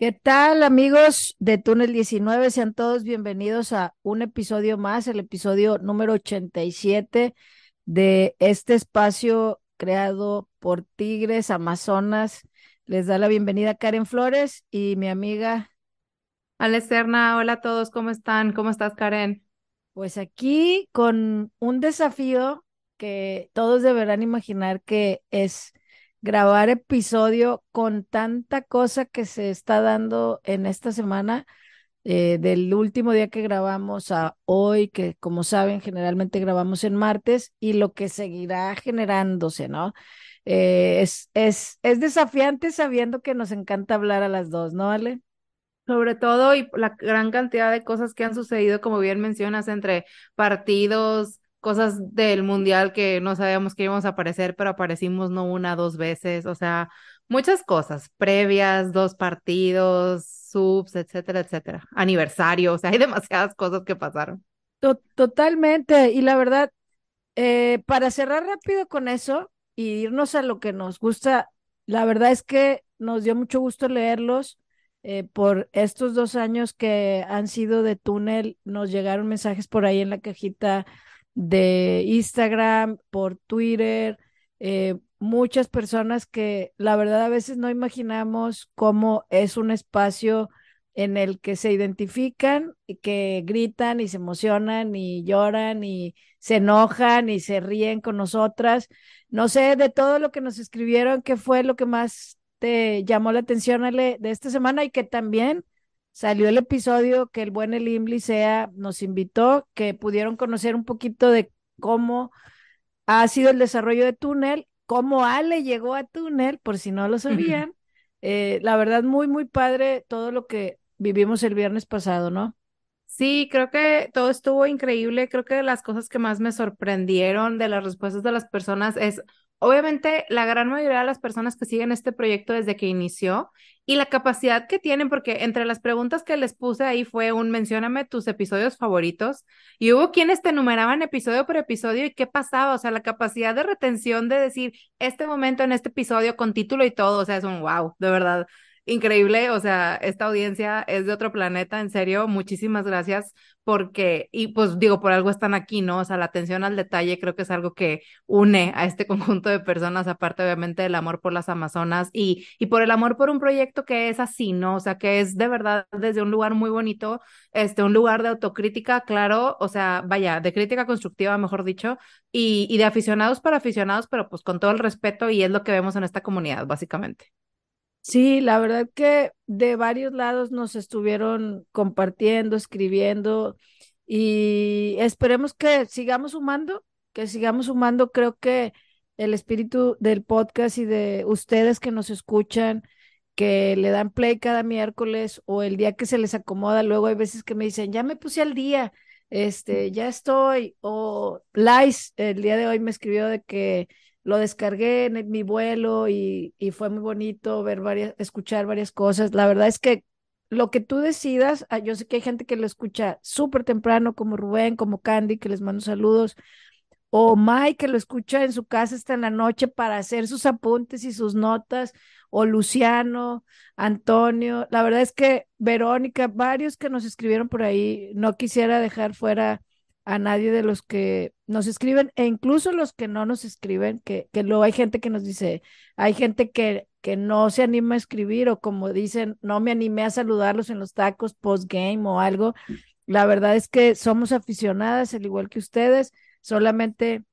¿Qué tal amigos de Túnel 19? Sean todos bienvenidos a un episodio más, el episodio número 87 de este espacio creado por Tigres Amazonas. Les da la bienvenida Karen Flores y mi amiga. Alesterna, hola a todos, ¿cómo están? ¿Cómo estás, Karen? Pues aquí con un desafío que todos deberán imaginar que es grabar episodio con tanta cosa que se está dando en esta semana, eh, del último día que grabamos a hoy, que como saben, generalmente grabamos en martes, y lo que seguirá generándose, ¿no? Eh, es, es, es desafiante sabiendo que nos encanta hablar a las dos, ¿no, Ale? Sobre todo y la gran cantidad de cosas que han sucedido, como bien mencionas, entre partidos, cosas del mundial que no sabíamos que íbamos a aparecer, pero aparecimos no una, dos veces, o sea, muchas cosas, previas, dos partidos, subs, etcétera, etcétera, aniversario, o sea, hay demasiadas cosas que pasaron. Totalmente, y la verdad, eh, para cerrar rápido con eso y irnos a lo que nos gusta, la verdad es que nos dio mucho gusto leerlos. Eh, por estos dos años que han sido de túnel, nos llegaron mensajes por ahí en la cajita de Instagram, por Twitter, eh, muchas personas que la verdad a veces no imaginamos cómo es un espacio en el que se identifican y que gritan y se emocionan y lloran y se enojan y se ríen con nosotras. No sé, de todo lo que nos escribieron, ¿qué fue lo que más te llamó la atención de esta semana y que también salió el episodio que el buen Elimli sea nos invitó, que pudieron conocer un poquito de cómo ha sido el desarrollo de Túnel, cómo Ale llegó a Túnel, por si no lo sabían. Eh, la verdad, muy, muy padre todo lo que vivimos el viernes pasado, ¿no? Sí, creo que todo estuvo increíble. Creo que de las cosas que más me sorprendieron de las respuestas de las personas es, obviamente, la gran mayoría de las personas que siguen este proyecto desde que inició y la capacidad que tienen, porque entre las preguntas que les puse ahí fue un mencióname tus episodios favoritos y hubo quienes te numeraban episodio por episodio y qué pasaba, o sea, la capacidad de retención de decir este momento en este episodio con título y todo, o sea, es un wow, de verdad increíble, o sea, esta audiencia es de otro planeta, en serio, muchísimas gracias porque, y pues digo, por algo están aquí, ¿no? O sea, la atención al detalle creo que es algo que une a este conjunto de personas, aparte obviamente del amor por las Amazonas y, y por el amor por un proyecto que es así, ¿no? O sea, que es de verdad desde un lugar muy bonito, este, un lugar de autocrítica, claro, o sea, vaya, de crítica constructiva, mejor dicho, y, y de aficionados para aficionados, pero pues con todo el respeto y es lo que vemos en esta comunidad, básicamente. Sí, la verdad que de varios lados nos estuvieron compartiendo, escribiendo y esperemos que sigamos sumando, que sigamos sumando. Creo que el espíritu del podcast y de ustedes que nos escuchan, que le dan play cada miércoles o el día que se les acomoda, luego hay veces que me dicen, ya me puse al día, este, ya estoy, o Lais el día de hoy me escribió de que lo descargué en mi vuelo y, fue muy bonito ver varias, escuchar varias cosas. La verdad es que lo que tú decidas, ah, yo sé que hay gente que lo escucha súper temprano, como Rubén, como Candy, que les mando saludos, o Mike, que lo escucha en su casa hasta en la noche para hacer sus apuntes y sus notas, o Luciano, Antonio. La verdad es que Verónica, varios que nos escribieron por ahí, no quisiera dejar fuera a nadie de los que nos escriben e incluso los que no nos escriben, que, que luego hay gente que nos dice, hay gente que, que no se anima a escribir o como dicen, no me animé a saludarlos en los tacos post-game o algo. La verdad es que somos aficionadas, al igual que ustedes, solamente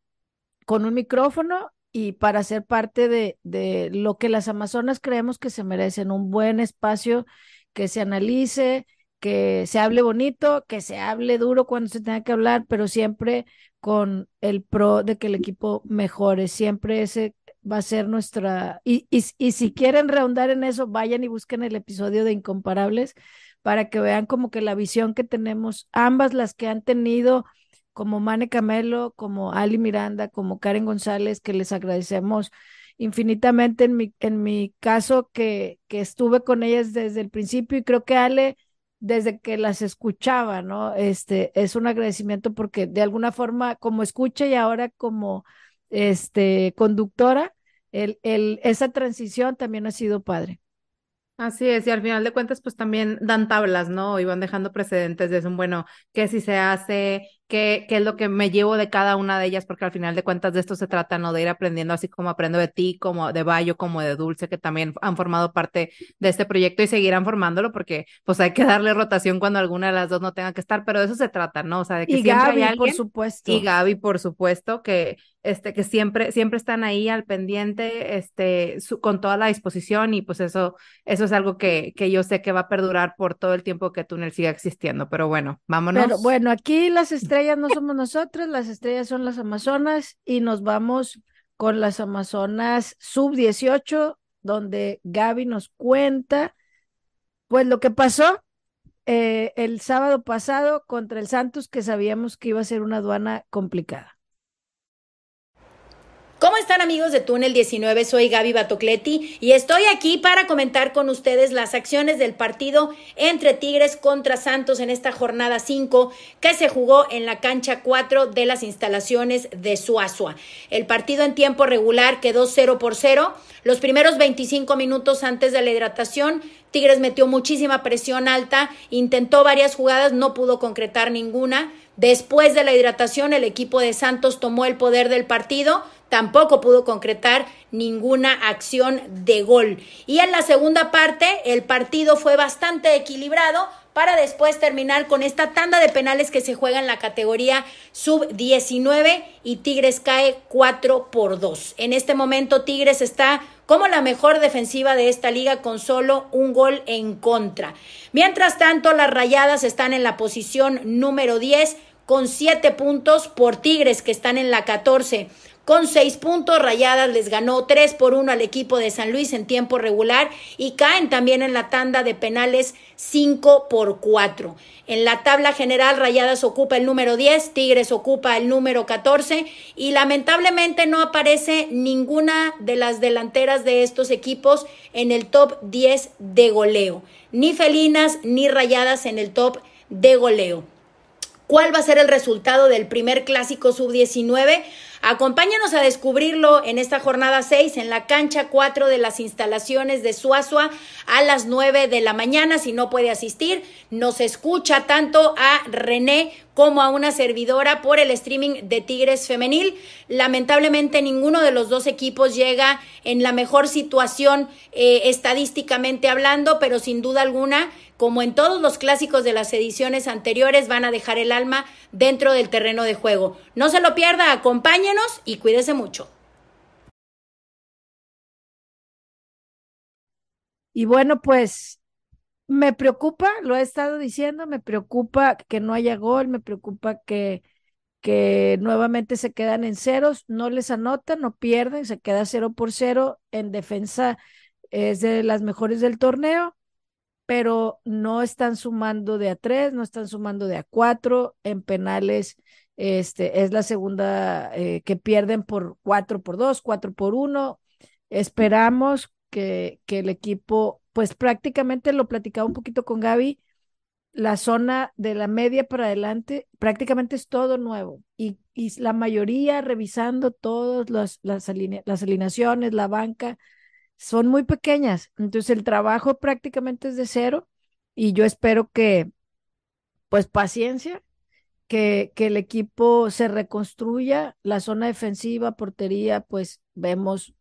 con un micrófono y para ser parte de, de lo que las Amazonas creemos que se merecen, un buen espacio que se analice, que se hable bonito, que se hable duro cuando se tenga que hablar, pero siempre con el pro de que el equipo mejore. Siempre ese va a ser nuestra... Y, y, y si quieren rehondar en eso, vayan y busquen el episodio de Incomparables para que vean como que la visión que tenemos, ambas las que han tenido como Mane Camelo, como Ali Miranda, como Karen González, que les agradecemos infinitamente en mi, en mi caso que, que estuve con ellas desde el principio y creo que Ale desde que las escuchaba, ¿no? Este, es un agradecimiento porque de alguna forma como escucha y ahora como este conductora, el, el, esa transición también ha sido padre. Así es, y al final de cuentas, pues también dan tablas, ¿no? Y van dejando precedentes de eso, bueno, qué si se hace, qué, qué es lo que me llevo de cada una de ellas, porque al final de cuentas de esto se trata, ¿no? De ir aprendiendo así como aprendo de ti, como de Bayo, como de Dulce, que también han formado parte de este proyecto y seguirán formándolo, porque pues hay que darle rotación cuando alguna de las dos no tenga que estar, pero de eso se trata, ¿no? O sea, de que y siempre Gaby, hay alguien. por supuesto. Y Gaby, por supuesto, que este, que siempre, siempre están ahí al pendiente, este, su, con toda la disposición, y pues eso, eso es algo que, que yo sé que va a perdurar por todo el tiempo que Túnel siga existiendo. Pero bueno, vámonos. Pero bueno, aquí las estrellas no somos nosotros, las estrellas son las Amazonas y nos vamos con las Amazonas sub 18, donde Gaby nos cuenta pues lo que pasó eh, el sábado pasado contra el Santos, que sabíamos que iba a ser una aduana complicada. ¿Cómo están amigos de Túnel 19? Soy Gaby Batocleti y estoy aquí para comentar con ustedes las acciones del partido entre Tigres contra Santos en esta jornada 5 que se jugó en la cancha 4 de las instalaciones de Suazua. El partido en tiempo regular quedó 0 por 0. Los primeros 25 minutos antes de la hidratación, Tigres metió muchísima presión alta, intentó varias jugadas, no pudo concretar ninguna. Después de la hidratación, el equipo de Santos tomó el poder del partido tampoco pudo concretar ninguna acción de gol. Y en la segunda parte, el partido fue bastante equilibrado para después terminar con esta tanda de penales que se juega en la categoría sub-19 y Tigres cae 4 por 2. En este momento Tigres está como la mejor defensiva de esta liga con solo un gol en contra. Mientras tanto, las Rayadas están en la posición número 10 con 7 puntos por Tigres que están en la 14 con seis puntos. Rayadas les ganó tres por uno al equipo de San Luis en tiempo regular y caen también en la tanda de penales cinco por cuatro. En la tabla general, Rayadas ocupa el número 10, Tigres ocupa el número 14 y lamentablemente no aparece ninguna de las delanteras de estos equipos en el top 10 de goleo. Ni felinas ni rayadas en el top de goleo. ¿Cuál va a ser el resultado del primer clásico sub-19? Acompáñanos a descubrirlo en esta jornada 6 en la cancha 4 de las instalaciones de Suazua a las 9 de la mañana. Si no puede asistir, nos escucha tanto a René como a una servidora por el streaming de Tigres Femenil. Lamentablemente ninguno de los dos equipos llega en la mejor situación eh, estadísticamente hablando, pero sin duda alguna como en todos los clásicos de las ediciones anteriores, van a dejar el alma dentro del terreno de juego. No se lo pierda, acompáñenos y cuídese mucho. Y bueno, pues me preocupa, lo he estado diciendo, me preocupa que no haya gol, me preocupa que, que nuevamente se quedan en ceros, no les anotan, no pierden, se queda cero por cero, en defensa es de las mejores del torneo pero no están sumando de a tres, no están sumando de a cuatro. En penales, este, es la segunda eh, que pierden por cuatro por dos, cuatro por uno. Esperamos que, el equipo, pues prácticamente lo platicaba un poquito con Gaby, la zona de la media para adelante prácticamente es todo nuevo y, la mayoría revisando todas las, las, las alineaciones, la banca, son muy pequeñas. Entonces el trabajo prácticamente es de cero y yo espero que, pues paciencia, que, que el equipo se reconstruya, la zona defensiva, portería, pues vemos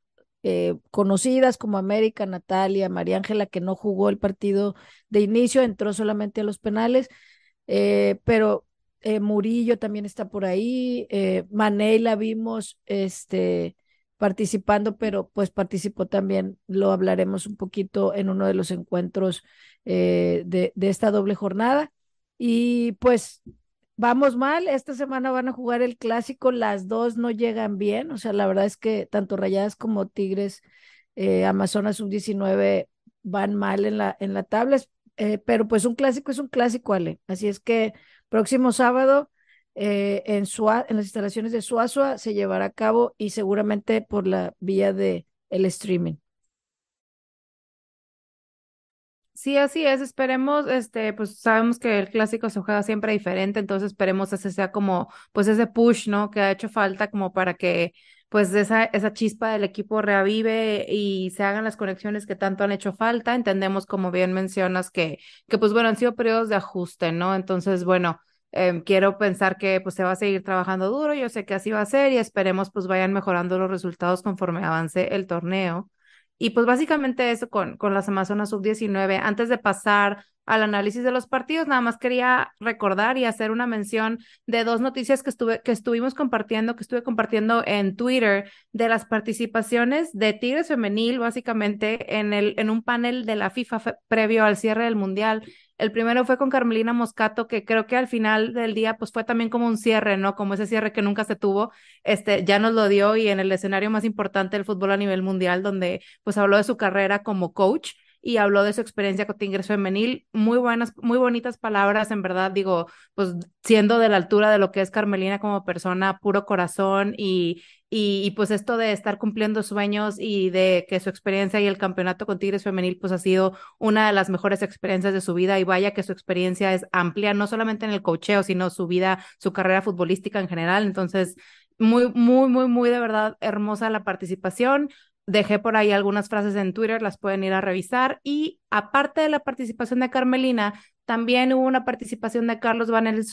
eh, conocidas como América, Natalia, María Ángela, que no jugó el partido de inicio, entró solamente a los penales, eh, pero eh, Murillo también está por ahí, Manei la vimos, este, participando, pero pues participó también, lo hablaremos un poquito en uno de los encuentros de, esta doble jornada. Y pues vamos mal, esta semana van a jugar el clásico, las dos no llegan bien, o sea, la verdad es que tanto Rayadas como Tigres, eh, Amazonas sub-19 van mal en la, en la tabla, eh, pero pues un clásico es un clásico, Ale. Así es que próximo sábado eh, en, Sua, en las instalaciones de Suazua se llevará a cabo y seguramente por la vía de el streaming. Sí, así es. Esperemos, este, pues sabemos que el clásico se juega siempre diferente, entonces esperemos ese sea como, pues ese push, ¿no? Que ha hecho falta como para que pues esa, esa chispa del equipo reavive y se hagan las conexiones que tanto han hecho falta. Entendemos, como bien mencionas, que, que pues bueno, han sido periodos de ajuste, ¿no? Entonces, bueno, em, quiero pensar que pues se va a seguir trabajando duro, yo sé que así va a ser y esperemos pues vayan mejorando los resultados conforme avance el torneo. Y pues básicamente eso con, con las Amazonas Sub-19. Antes de pasar al análisis de los partidos, nada más quería recordar y hacer una mención de dos noticias que, estuve, que estuvimos compartiendo, que estuve compartiendo en Twitter, de las participaciones de Tigres Femenil, básicamente en, el, en un panel de la FIFA previo al cierre del Mundial. El primero fue con Carmelina Moscato, que creo que al final del día, pues fue también como un cierre, ¿no? Como ese cierre que nunca se tuvo, este, ya nos lo dio y en el escenario más importante del fútbol a nivel mundial, donde pues habló de su carrera como coach y habló de su experiencia con Tigres Femenil. Muy buenas, muy bonitas palabras, en verdad, digo, pues siendo de la altura de lo que es Carmelina como persona, puro corazón y, y, pues esto de estar cumpliendo sueños y de que su experiencia y el campeonato con Tigres Femenil pues ha sido una de las mejores experiencias de su vida y vaya que su experiencia es amplia, no solamente en el cocheo, sino su vida, su carrera futbolística en general. Entonces, muy, muy, muy, muy de verdad hermosa la participación. Dejé por ahí algunas frases en Twitter, las pueden ir a revisar. Y aparte de la participación de Carmelina, también hubo una participación de Carlos,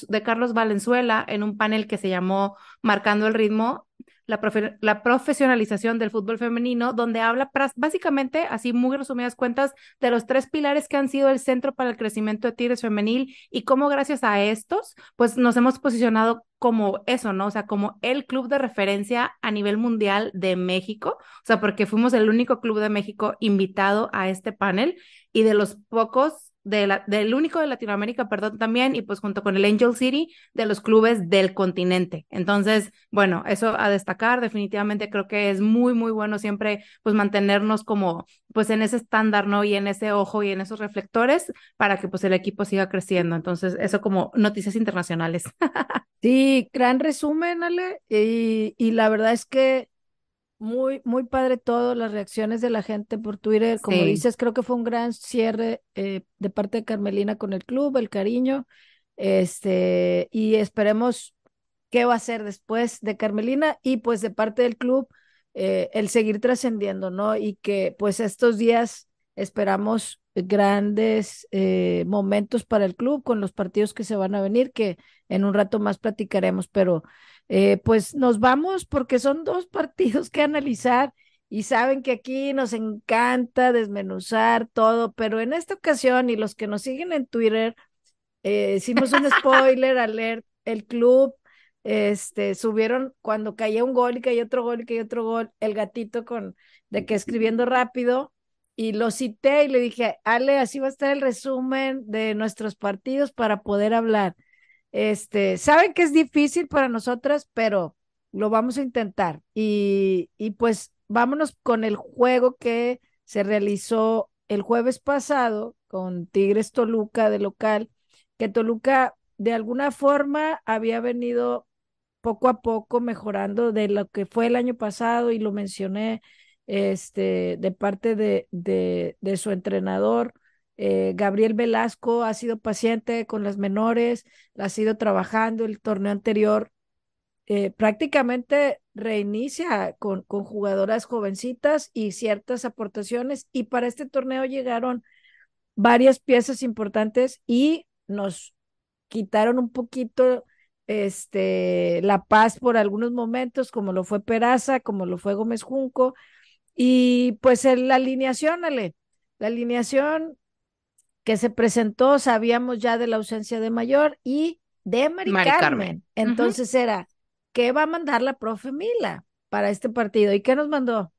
de Carlos Valenzuela en un panel que se llamó Marcando el Ritmo, la, la, profesionalización del fútbol femenino, donde habla básicamente, así muy resumidas cuentas, de los tres pilares que han sido el centro para el crecimiento de Tigres femenil y cómo gracias a estos, pues nos hemos posicionado como eso, ¿no? O sea, como el club de referencia a nivel mundial de México, o sea, porque fuimos el único club de México invitado a este panel y de los pocos de la, del único de Latinoamérica, perdón, también, y pues junto con el Angel City, de los clubes del continente. Entonces, bueno, eso a destacar, definitivamente creo que es muy, muy bueno siempre, pues mantenernos como, pues en ese estándar, ¿no? Y en ese ojo y en esos reflectores para que pues el equipo siga creciendo. Entonces, eso como noticias internacionales. sí, gran resumen, Ale, y, y la verdad es que muy, muy padre todo, las reacciones de la gente por Twitter. Como dices, creo que fue un gran cierre eh, de parte de Carmelina con el club, el cariño. Este, y esperemos qué va a hacer después de Carmelina y pues de parte del club eh, el seguir trascendiendo, ¿no? Y que pues estos días esperamos grandes eh, momentos para el club con los partidos que se van a venir, que en un rato más platicaremos, pero eh, pues nos vamos porque son dos partidos que analizar y saben que aquí nos encanta desmenuzar todo, pero en esta ocasión y los que nos siguen en Twitter, eh, hicimos un spoiler al leer el club, este, subieron cuando caía un gol y caía otro gol y caía otro gol, el gatito con de que escribiendo rápido y lo cité y le dije, Ale, así va a estar el resumen de nuestros partidos para poder hablar. Este, saben que es difícil para nosotras, pero lo vamos a intentar. Y, y pues vámonos con el juego que se realizó el jueves pasado con Tigres Toluca de local, que Toluca de alguna forma había venido poco a poco mejorando de lo que fue el año pasado y lo mencioné este, de parte de, de, su entrenador eh, Gabriel Velasco ha sido paciente con las menores, ha sido trabajando el torneo anterior. Eh, prácticamente reinicia con, con jugadoras jovencitas y ciertas aportaciones y para este torneo llegaron varias piezas importantes y nos quitaron un poquito este, la paz por algunos momentos, como lo fue Peraza, como lo fue Gómez Junco, y pues la alineación, Ale, la alineación que se presentó, sabíamos ya de la ausencia de Mayor y de Mari, Carmen. Entonces era, ¿qué va a mandar la profe Mila para este partido? ¿Y qué nos mandó?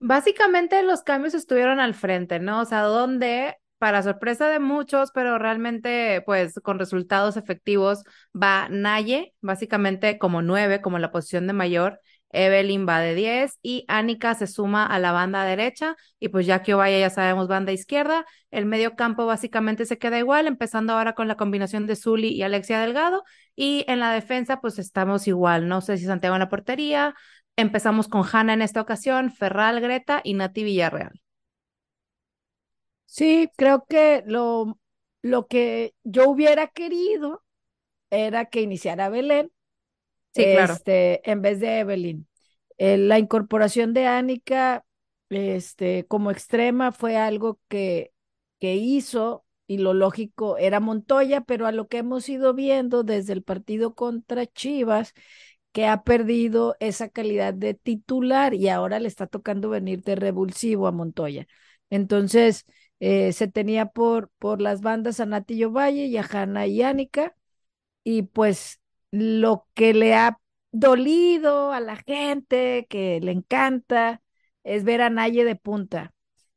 Básicamente los cambios estuvieron al frente, ¿no? O sea, donde, para sorpresa de muchos, pero realmente, pues, con resultados efectivos, va Naye, básicamente como nueve, como la posición de mayor, Evelyn va de 10 y Anika se suma a la banda derecha y pues ya que vaya ya sabemos banda izquierda, el medio campo básicamente se queda igual, empezando ahora con la combinación de Zuli y Alexia Delgado y en la defensa pues estamos igual, no sé si Santiago en la portería, empezamos con Hanna en esta ocasión, Ferral, Greta y Nati Villarreal. Sí, creo que lo, lo que yo hubiera querido era que iniciara Belén Sí, claro. Este, en vez de Evelyn. Eh, la incorporación de Ánica este, como extrema fue algo que, que hizo y lo lógico era Montoya, pero a lo que hemos ido viendo desde el partido contra Chivas, que ha perdido esa calidad de titular y ahora le está tocando venir de revulsivo a Montoya. Entonces, eh, se tenía por, por las bandas a Natillo Valle y a Hanna y Ánica, y pues lo que le ha dolido a la gente, que le encanta, es ver a Naye de punta.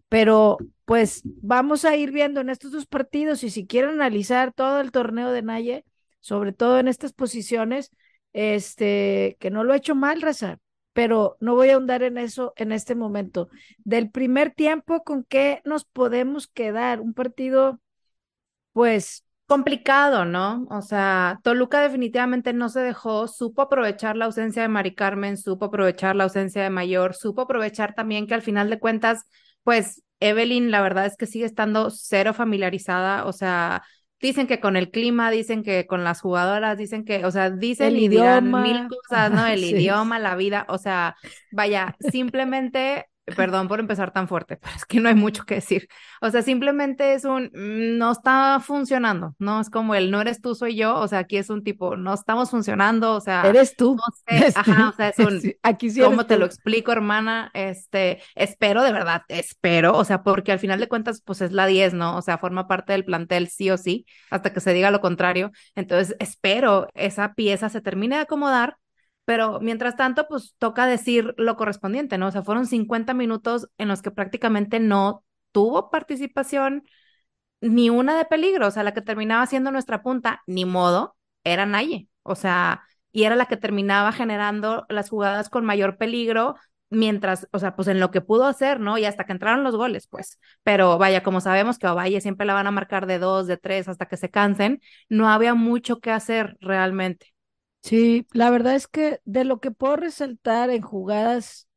Pero pues vamos a ir viendo en estos dos partidos y si quieren analizar todo el torneo de Naye, sobre todo en estas posiciones, este, que no lo he hecho mal, Raza, pero no voy a ahondar en eso en este momento. Del primer tiempo, ¿con qué nos podemos quedar? Un partido, pues... Complicado, ¿no? O sea, Toluca definitivamente no se dejó, supo aprovechar la ausencia de Mari Carmen, supo aprovechar la ausencia de Mayor, supo aprovechar también que al final de cuentas, pues Evelyn, la verdad es que sigue estando cero familiarizada, o sea, dicen que con el clima, dicen que con las jugadoras, dicen que, o sea, dicen El y dirán idioma. mil cosas, ¿no? El Sí. idioma, la vida, o sea, vaya, simplemente, perdón por empezar tan fuerte, pero es que no hay mucho que decir. O sea, simplemente es un, mm, no está funcionando, ¿no? Es como el no eres tú, soy yo, o sea, aquí es un tipo, no estamos funcionando, o sea, Eres tú. no sé, ajá, o sea, es un, Sí, Aquí sí ¿Cómo te tú. lo explico, hermana? Este, espero de verdad, espero, o sea, porque al final de cuentas, pues es la 10, ¿no? O sea, forma parte del plantel sí o sí, hasta que se diga lo contrario. Entonces, espero esa pieza se termine de acomodar, pero mientras tanto, pues toca decir lo correspondiente, ¿no? O sea, fueron 50 minutos en los que prácticamente no tuvo participación ni una de peligro, o sea, la que terminaba siendo nuestra punta, ni modo, era Naye, o sea, y era la que terminaba generando las jugadas con mayor peligro mientras, o sea, pues en lo que pudo hacer, ¿no? Y hasta que entraron los goles, pues. Pero vaya, como sabemos que a Ovalle siempre la van a marcar de dos, de tres, hasta que se cansen, no había mucho que hacer realmente. Sí, la verdad es que de lo que puedo resaltar en jugadas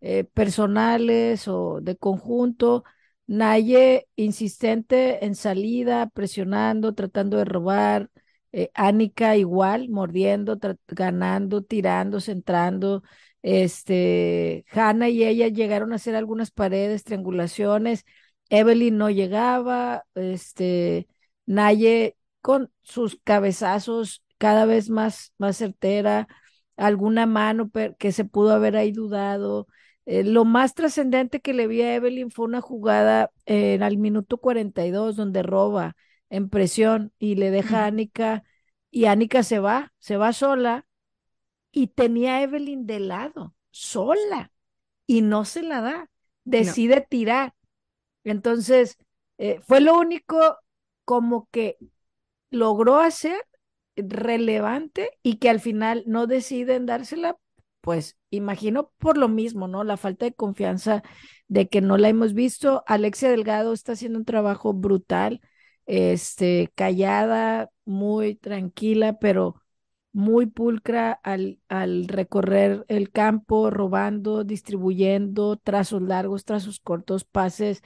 eh, personales o de conjunto, Naye insistente en salida, presionando, tratando de robar, eh, Ánica igual, mordiendo, ganando, tirando, centrando. Este, Hanna y ella llegaron a hacer algunas paredes, triangulaciones. Evelyn no llegaba, este, Naye con sus cabezazos cada vez más, más certera, alguna mano que se pudo haber ahí dudado. Eh, lo más trascendente que le vi a Evelyn fue una jugada eh, al minuto 42 donde roba en presión y le deja a. Ánica y Ánica se va, se va sola y tenía a Evelyn de lado, sola y no se la da, decide tirar. Entonces, eh, fue lo único como que logró hacer relevante y que al final no deciden dársela, pues imagino por lo mismo, ¿no? La falta de confianza de que no la hemos visto. Alexia Delgado está haciendo un trabajo brutal, este, callada, muy tranquila, pero muy pulcra al, al recorrer el campo, robando, distribuyendo, trazos largos, trazos cortos, pases.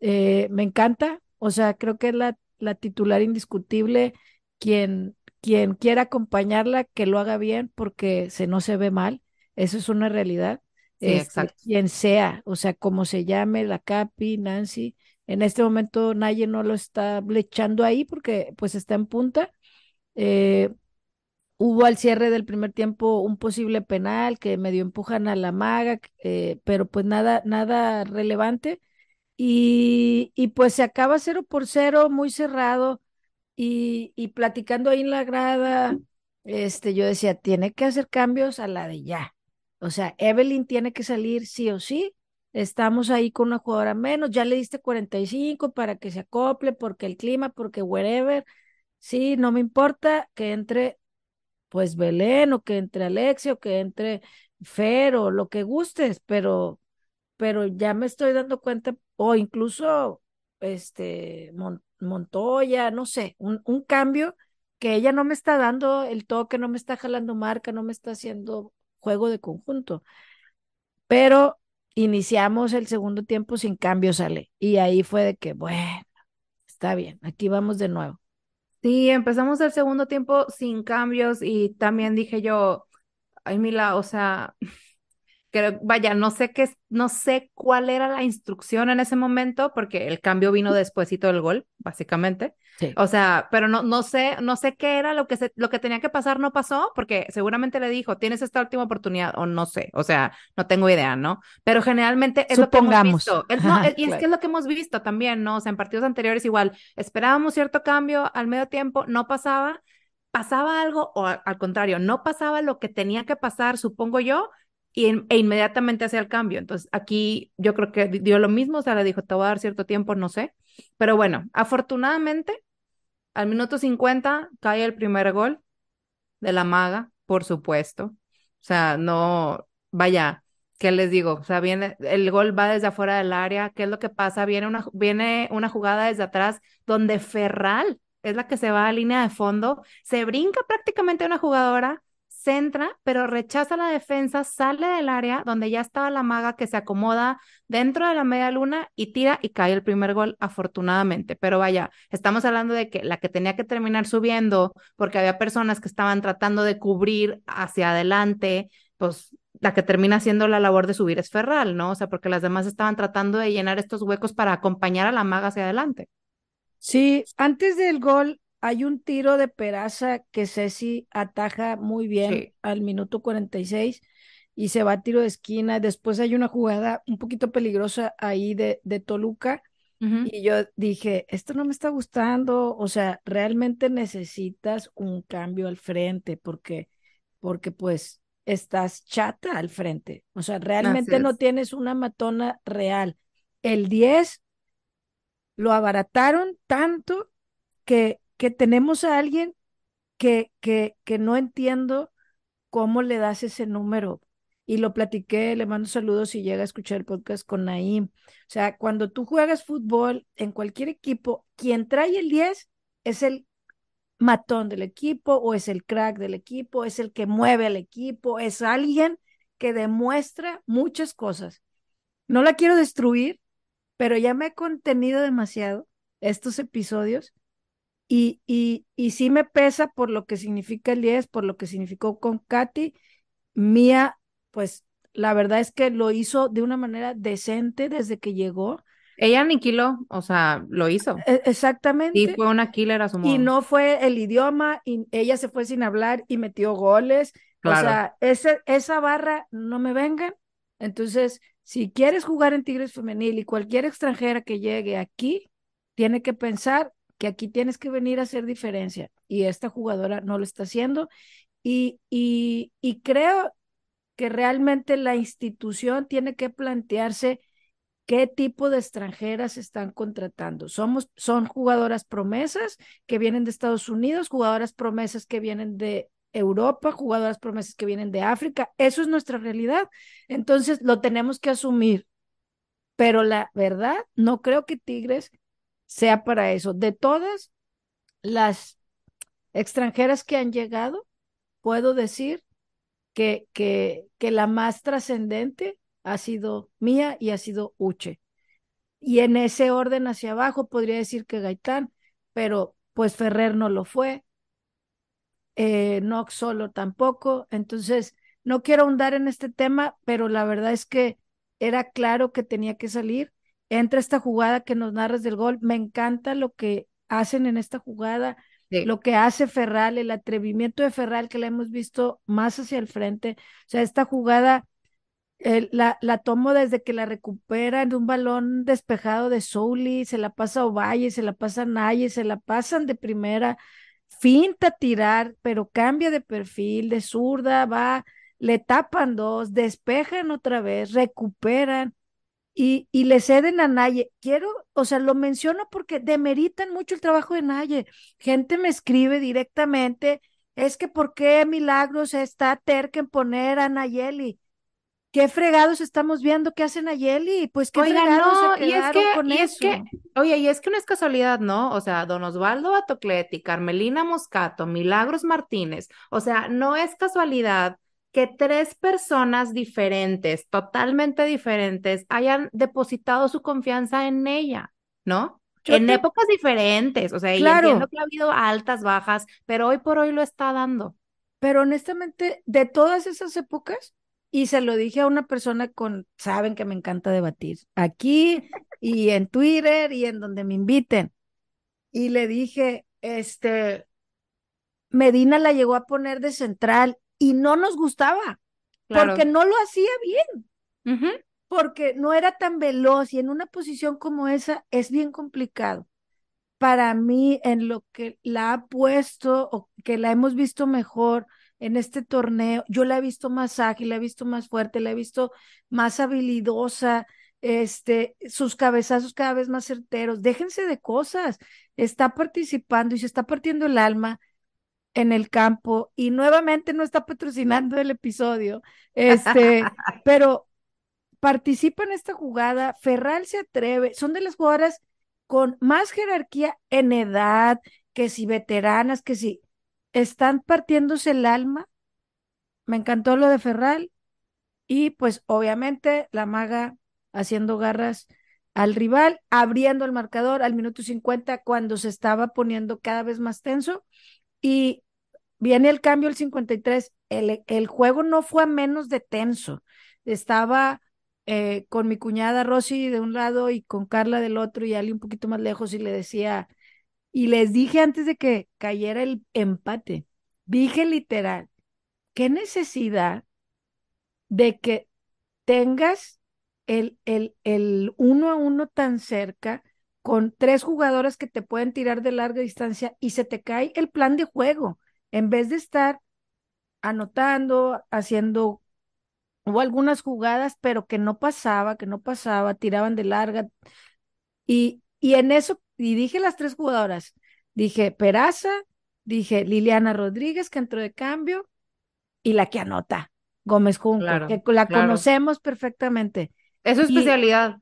Eh, me encanta, o sea, creo que es la, la titular indiscutible, quien, quien quiera acompañarla, que lo haga bien, porque se no se ve mal, eso es una realidad. Sí, Este, exacto. quien sea, o sea, como se llame, la Capi, Nancy, en este momento nadie no lo está blechando ahí porque pues está en punta. Eh, Hubo al cierre del primer tiempo un posible penal que medio empujan a la maga, eh, pero pues nada, nada relevante. Y, y pues se acaba cero por cero, muy cerrado. Y, y platicando ahí en la grada, este, yo decía, tiene que hacer cambios a la de ya. O sea, Evelyn tiene que salir sí o sí. Estamos ahí con una jugadora menos, ya le diste 45 para que se acople, porque el clima, porque wherever. Sí, no me importa que entre pues Belén o que entre Alexia o que entre Fer o lo que gustes, pero, pero ya me estoy dando cuenta, o incluso este Mon- Montoya, no sé, un, cambio que ella no me está dando el toque, no me está jalando marca, no me está haciendo juego de conjunto, pero iniciamos el segundo tiempo sin cambio, sale, y ahí fue de que, bueno, está bien, aquí vamos de nuevo. Sí, empezamos el segundo tiempo sin cambios y también dije yo, ay, Mila, o sea, creo, vaya, no sé qué, no sé cuál era la instrucción en ese momento, porque el cambio vino despuésito del gol, básicamente. O sea, pero no, no sé, no sé qué era lo que se, lo que tenía que pasar, no pasó, porque seguramente le dijo, tienes esta última oportunidad, o no sé, o sea, no tengo idea, ¿no? Pero generalmente es lo que hemos visto. y es que es lo que hemos visto también, ¿no? O sea, en partidos anteriores igual, esperábamos cierto cambio al medio tiempo, no pasaba, pasaba algo, o al contrario, no pasaba lo que tenía que pasar, supongo yo, y e inmediatamente hacía el cambio. Entonces, aquí yo creo que dio lo mismo, o sea, le dijo, te voy a dar cierto tiempo, no sé. Pero bueno, afortunadamente, al minuto 50 cae el primer gol de la maga, por supuesto. O sea, no, vaya, ¿qué les digo? O sea, viene, el gol va desde afuera del área, ¿qué es lo que pasa? Viene una, viene una jugada desde atrás donde Ferral es la que se va a línea de fondo, se brinca prácticamente una jugadora, centra, pero rechaza la defensa, sale del área donde ya estaba la maga que se acomoda dentro de la media luna y tira y cae el primer gol, afortunadamente. Pero vaya, estamos hablando de que la que tenía que terminar subiendo, porque había personas que estaban tratando de cubrir hacia adelante, pues la que termina haciendo la labor de subir es Ferral, ¿no? O sea, porque las demás estaban tratando de llenar estos huecos para acompañar a la maga hacia adelante. Sí, antes del gol hay un tiro de Peraza que Ceci ataja muy bien al minuto 46 y se va a tiro de esquina. Después hay una jugada un poquito peligrosa ahí de, de Toluca. Y yo dije, esto no me está gustando, o sea, realmente necesitas un cambio al frente porque, porque pues estás chata al frente, o sea, realmente no tienes una matona real. El 10 lo abarataron tanto que que tenemos a alguien que, que, que no entiendo cómo le das ese número. Y lo platiqué, le mando saludos si llega a escuchar el podcast con Naim. O sea, cuando tú juegas fútbol en cualquier equipo, quien trae el 10 es el matón del equipo o es el crack del equipo, es el que mueve al equipo, es alguien que demuestra muchas cosas. No la quiero destruir, pero ya me he contenido demasiado estos episodios y, y, y sí me pesa por lo que significa el 10, por lo que significó con Katy. Mía, pues la verdad es que lo hizo de una manera decente desde que llegó. Ella aniquiló, o sea, lo hizo. E, exactamente. Y fue una killer a su modo. Y no fue el idioma, y ella se fue sin hablar y metió goles. O sea, ese, esa barra no me vengan. Entonces, si quieres jugar en Tigres Femenil y cualquier extranjera que llegue aquí, tiene que pensar que aquí tienes que venir a hacer diferencia y esta jugadora no lo está haciendo y, y, creo que realmente la institución tiene que plantearse qué tipo de extranjeras están contratando. Somos, son jugadoras promesas que vienen de Estados Unidos, jugadoras promesas que vienen de Europa, jugadoras promesas que vienen de África. Eso es nuestra realidad. Entonces lo tenemos que asumir. Pero la verdad, no creo que Tigres sea para eso. De todas las extranjeras que han llegado, puedo decir que, que, que la más trascendente ha sido mía y ha sido Uche. Y en ese orden hacia abajo podría decir que Gaitán, pero pues Ferrer no lo fue, eh, Nox solo tampoco. Entonces, no quiero ahondar en este tema, pero la verdad es que era claro que tenía que salir entra esta jugada que nos narras del gol. Me encanta lo que hacen en esta jugada, lo que hace Ferral, el atrevimiento de Ferral que la hemos visto más hacia el frente. O sea, esta jugada la, la tomo desde que la recupera en un balón despejado de Souli, se la pasa a Ovalle, se la pasa a Naye, se la pasan de primera, finta tirar, pero cambia de perfil, de zurda, va, le tapan dos, despejan otra vez, recuperan y, y le ceden a Naye. Quiero, o sea, lo menciono porque demeritan mucho el trabajo de Naye. Gente me escribe directamente, es que ¿por qué Milagros está terca en poner a Nayeli? ¿Qué fregados estamos viendo que hacen Nayeli? Pues qué fregados se y es que, con y Es que, oye, y es que no es casualidad, ¿no? O sea, Don Osvaldo Batocleti, Carmelina Moscato, Milagros Martínez, o sea, no es casualidad que tres personas diferentes, totalmente diferentes, hayan depositado su confianza en ella, ¿no? en épocas diferentes, o sea, claro. entiendo que ha habido altas, bajas, pero hoy por hoy lo está dando. Pero honestamente, de todas esas épocas, y se lo dije a una persona con, saben que me encanta debatir, aquí y en Twitter y en donde me inviten. Y le dije, este, Medina la llegó a poner de central y no nos gustaba, porque no lo hacía bien, porque no era tan veloz y en una posición como esa es bien complicado. Para mí, en lo que la ha puesto o que la hemos visto mejor, en este torneo. Yo la he visto más ágil, la he visto más fuerte, la he visto más habilidosa, este, sus cabezazos cada vez más certeros. Déjense de cosas. Está participando y se está partiendo el alma en el campo y nuevamente no está patrocinando el episodio. Este, pero participa en esta jugada, Ferral se atreve, son de las jugadoras con más jerarquía en edad, que si veteranas, que si están partiéndose el alma. Me encantó lo de Ferral. Y pues obviamente la maga haciendo garras al rival, abriendo el marcador al minuto 50 cuando se estaba poniendo cada vez más tenso. Y viene el cambio al 53. El, el juego no fue a menos de tenso. Estaba eh, con mi cuñada Rosy de un lado y con Carla del otro y Ali un poquito más lejos y le decía, y les dije antes de que cayera el empate, dije literal, qué necesidad de que tengas el, el, el uno a uno tan cerca con tres jugadores que te pueden tirar de larga distancia y se te cae el plan de juego en vez de estar anotando, haciendo hubo algunas jugadas, pero que no pasaba, que no pasaba, tiraban de larga. Y, y en eso y dije las tres jugadoras, dije Peraza, dije Liliana Rodríguez que entró de cambio y la que anota, Gómez Junco, que la conocemos perfectamente. Es su especialidad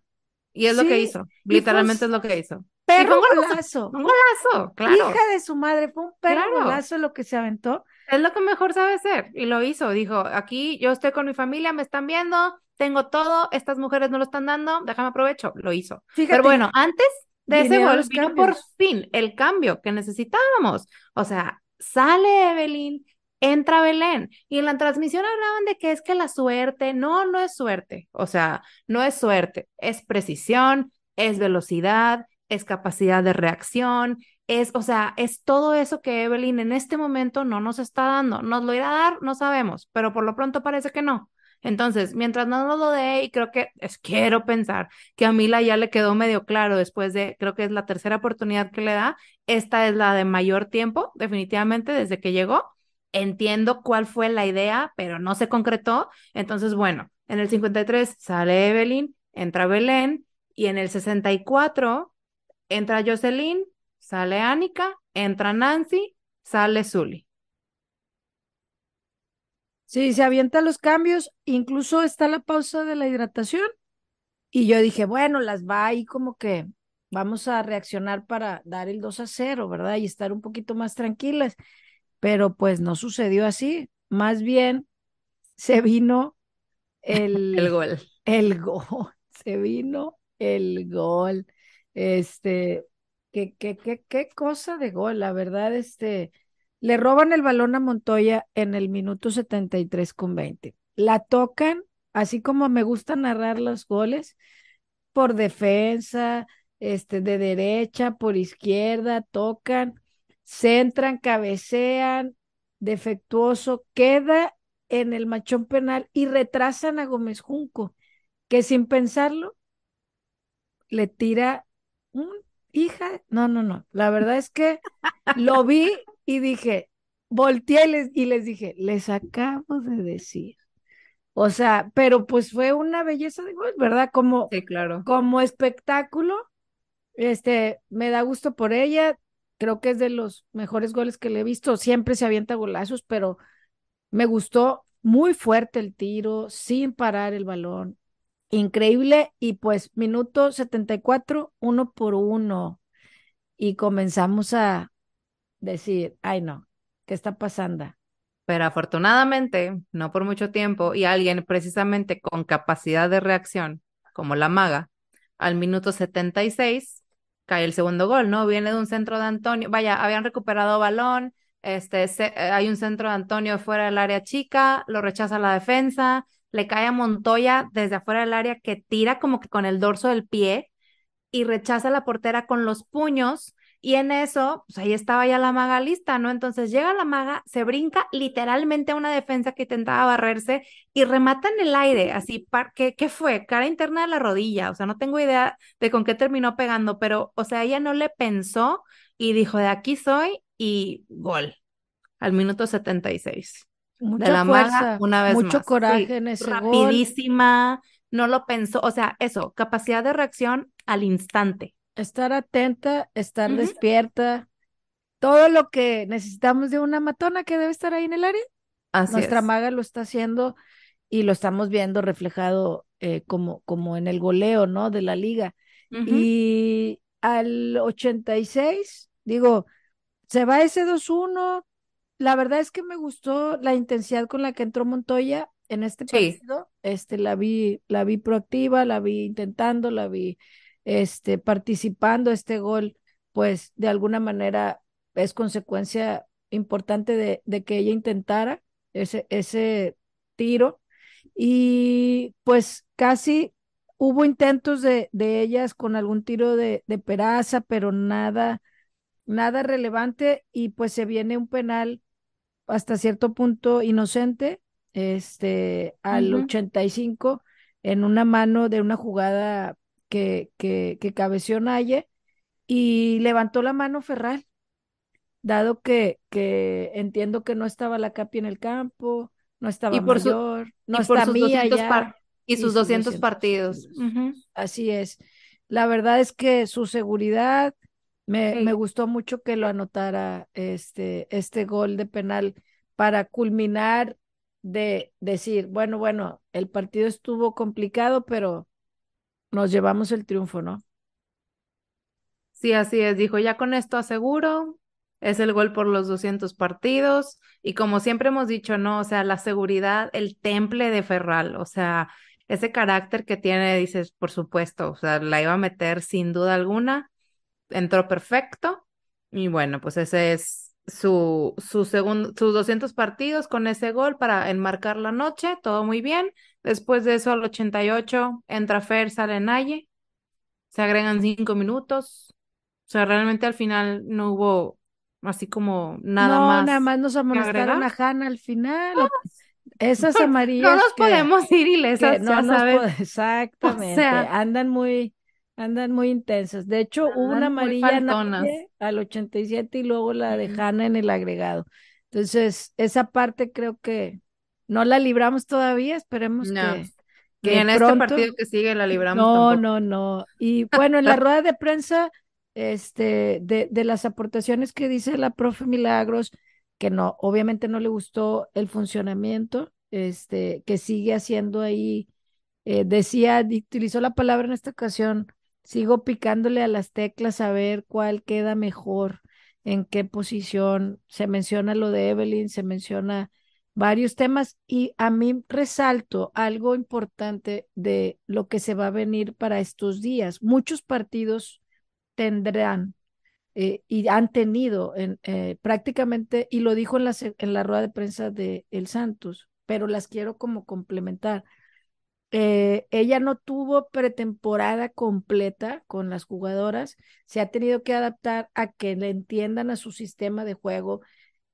y es lo que hizo, literalmente es lo que hizo. Perro golazo. Un golazo, claro. Hija de su madre, fue un perro golazo lo que se aventó. Es lo que mejor sabe hacer y lo hizo. Dijo, aquí yo estoy con mi familia, me están viendo, tengo todo, estas mujeres no lo están dando, déjame aprovecho. Lo hizo. Pero bueno, antes de ese gol vino por fin el cambio que necesitábamos. O sea, sale Evelyn, entra Belén. Y en la transmisión hablaban de que es que la suerte, no, no es suerte. O sea, no es suerte, es precisión, es velocidad, es capacidad de reacción, es, o sea, es todo eso que Evelyn en este momento no nos está dando. ¿Nos lo irá a dar? No sabemos, pero por lo pronto parece que no. Entonces, mientras no nos lo dé, y creo que es, quiero pensar que a Mila ya le quedó medio claro después de, creo que es la tercera oportunidad que le da, esta es la de mayor tiempo, definitivamente, desde que llegó. Entiendo cuál fue la idea, pero no se concretó. Entonces, bueno, en el 53 sale Evelyn, entra Belén, y en el 64 entra Jocelyn, sale Annika, entra Nancy, sale Zully. Sí, se avienta los cambios, incluso está la pausa de la hidratación. Y yo dije, bueno, las va ahí como que vamos a reaccionar para dar el 2 a 0, ¿verdad? Y estar un poquito más tranquilas. Pero pues no sucedió así. Más bien se vino el, el gol. El gol. Se vino el gol. Este, qué, qué, qué, qué cosa de gol, la verdad, este le roban el balón a Montoya en el minuto 73 con 20. La tocan, así como me gusta narrar los goles, por defensa, este, de derecha, por izquierda, tocan, centran, cabecean, defectuoso, queda en el machón penal y retrasan a Gómez Junco, que sin pensarlo le tira un hija, no, no, no, la verdad es que lo vi y dije, volteé y les, y les dije, les acabo de decir. O sea, pero pues fue una belleza de gol, ¿verdad? Como, claro. como espectáculo, este, me da gusto por ella. Creo que es de los mejores goles que le he visto. Siempre se avienta golazos, pero me gustó muy fuerte el tiro, sin parar el balón. Increíble. Y pues, minuto 74, uno por uno. Y comenzamos a, decir, ay no, ¿qué está pasando? Pero afortunadamente, no por mucho tiempo, y alguien precisamente con capacidad de reacción, como la maga, al minuto 76 cae el segundo gol, ¿no? Viene de un centro de Antonio, vaya, habían recuperado balón, este, eh, hay un centro de Antonio fuera del área chica, lo rechaza la defensa, le cae a Montoya desde afuera del área que tira como que con el dorso del pie y rechaza a la portera con los puños y en eso, pues ahí estaba ya la maga lista, ¿no? Entonces llega la maga, se brinca literalmente a una defensa que intentaba barrerse y remata en el aire, así, ¿qué, ¿qué fue? Cara interna de la rodilla, o sea, no tengo idea de con qué terminó pegando, pero, o sea, ella no le pensó y dijo, de aquí soy y gol, al minuto 76. Mucha de la maga, una vez mucho coraje en ese rapidísima, no lo pensó, o sea, eso, capacidad de reacción al instante estar atenta, estar despierta, todo lo que necesitamos de una matona que debe estar ahí en el área. Nuestra maga lo está haciendo y lo estamos viendo reflejado eh, como, como en el goleo, ¿no? De la liga. Y al 86, digo, se va ese 2-1. La verdad es que me gustó la intensidad con la que entró Montoya en este partido. Este, la vi, la vi proactiva, la vi intentando, la vi este, participando este gol, pues de alguna manera es consecuencia importante de, de que ella intentara ese, ese tiro. Y pues casi hubo intentos de, de ellas con algún tiro de, de, Peraza, pero nada, nada relevante y pues se viene un penal hasta cierto punto inocente, este, al 85 en una mano de una jugada que, que, que cabeció Naye y levantó la mano Ferral, dado que, que entiendo que no estaba la Capi en el campo, no estaba y por mayor, no y está mía ya. Y sus 200, partidos. Así es. La verdad es que su seguridad, me, me, gustó mucho que lo anotara este, este gol de penal para culminar de decir, bueno, bueno, el partido estuvo complicado, pero nos llevamos el triunfo, ¿no? Sí, así es. Dijo, ya con esto aseguro, es el gol por los 200 partidos y como siempre hemos dicho, ¿no? O sea, la seguridad, el temple de Ferral, o sea, ese carácter que tiene, dices, por supuesto, o sea, la iba a meter sin duda alguna, entró perfecto y bueno, pues ese es su, su segundo, sus 200 partidos con ese gol para enmarcar la noche, todo muy bien. Después de eso, al 88, entra Fer, sale Naye, se agregan cinco minutos. O sea, realmente al final no hubo así como nada no, más. nada más nos amonestaron a Hanna al final. Esas amarillas. No nos podemos ir ilesas, no sabes. exactamente. andan muy, andan muy intensas. De hecho, hubo una amarilla al 87 y luego la de Hanna en el agregado. Entonces, esa parte creo que no la libramos todavía, esperemos que, que en este partido que sigue la libramos. No, no, no. Y bueno, en la rueda de prensa, este, de, de las aportaciones que dice la profe Milagros, que no, obviamente no le gustó el funcionamiento, este, que sigue haciendo ahí, eh, decía, utilizó la palabra en esta ocasión, sigo picándole a las teclas a ver cuál queda mejor, en qué posición, se menciona lo de Evelyn, se menciona varios temas y a mí resalto algo importante de lo que se va a venir para estos días. Muchos partidos tendrán eh, y han tenido en, eh, prácticamente, y lo dijo en la, en la rueda de prensa de El Santos, pero las quiero como complementar. Eh, ella no tuvo pretemporada completa con las jugadoras, se ha tenido que adaptar a que le entiendan a su sistema de juego,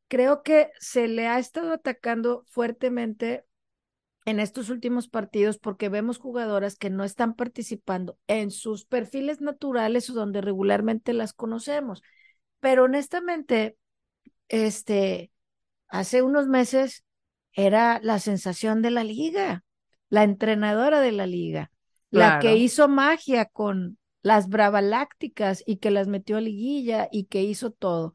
creo que se le ha estado atacando fuertemente en estos últimos partidos porque vemos jugadoras que no están participando en sus perfiles naturales o donde regularmente las conocemos. Pero honestamente, este, hace unos meses era la sensación de la liga, la entrenadora de la liga, la que hizo magia con las bravalácticas y que las metió a liguilla y que hizo todo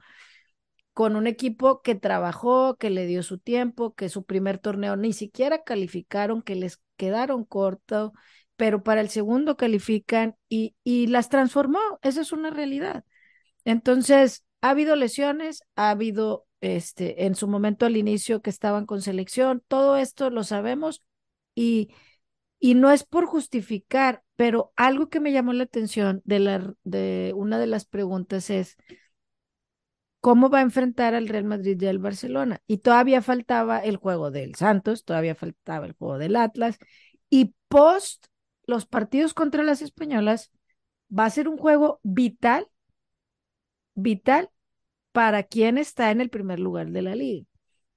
con un equipo que trabajó, que le dio su tiempo, que su primer torneo ni siquiera calificaron, que les quedaron cortos, pero para el segundo califican y, y las transformó. Esa es una realidad. Entonces, ha habido lesiones, ha habido este, en su momento al inicio que estaban con selección, todo esto lo sabemos y, y no es por justificar, pero algo que me llamó la atención de, la, de una de las preguntas es, cómo va a enfrentar al Real Madrid y al Barcelona. Y todavía faltaba el juego del Santos, todavía faltaba el juego del Atlas. Y post los partidos contra las españolas, va a ser un juego vital, vital para quien está en el primer lugar de la liga,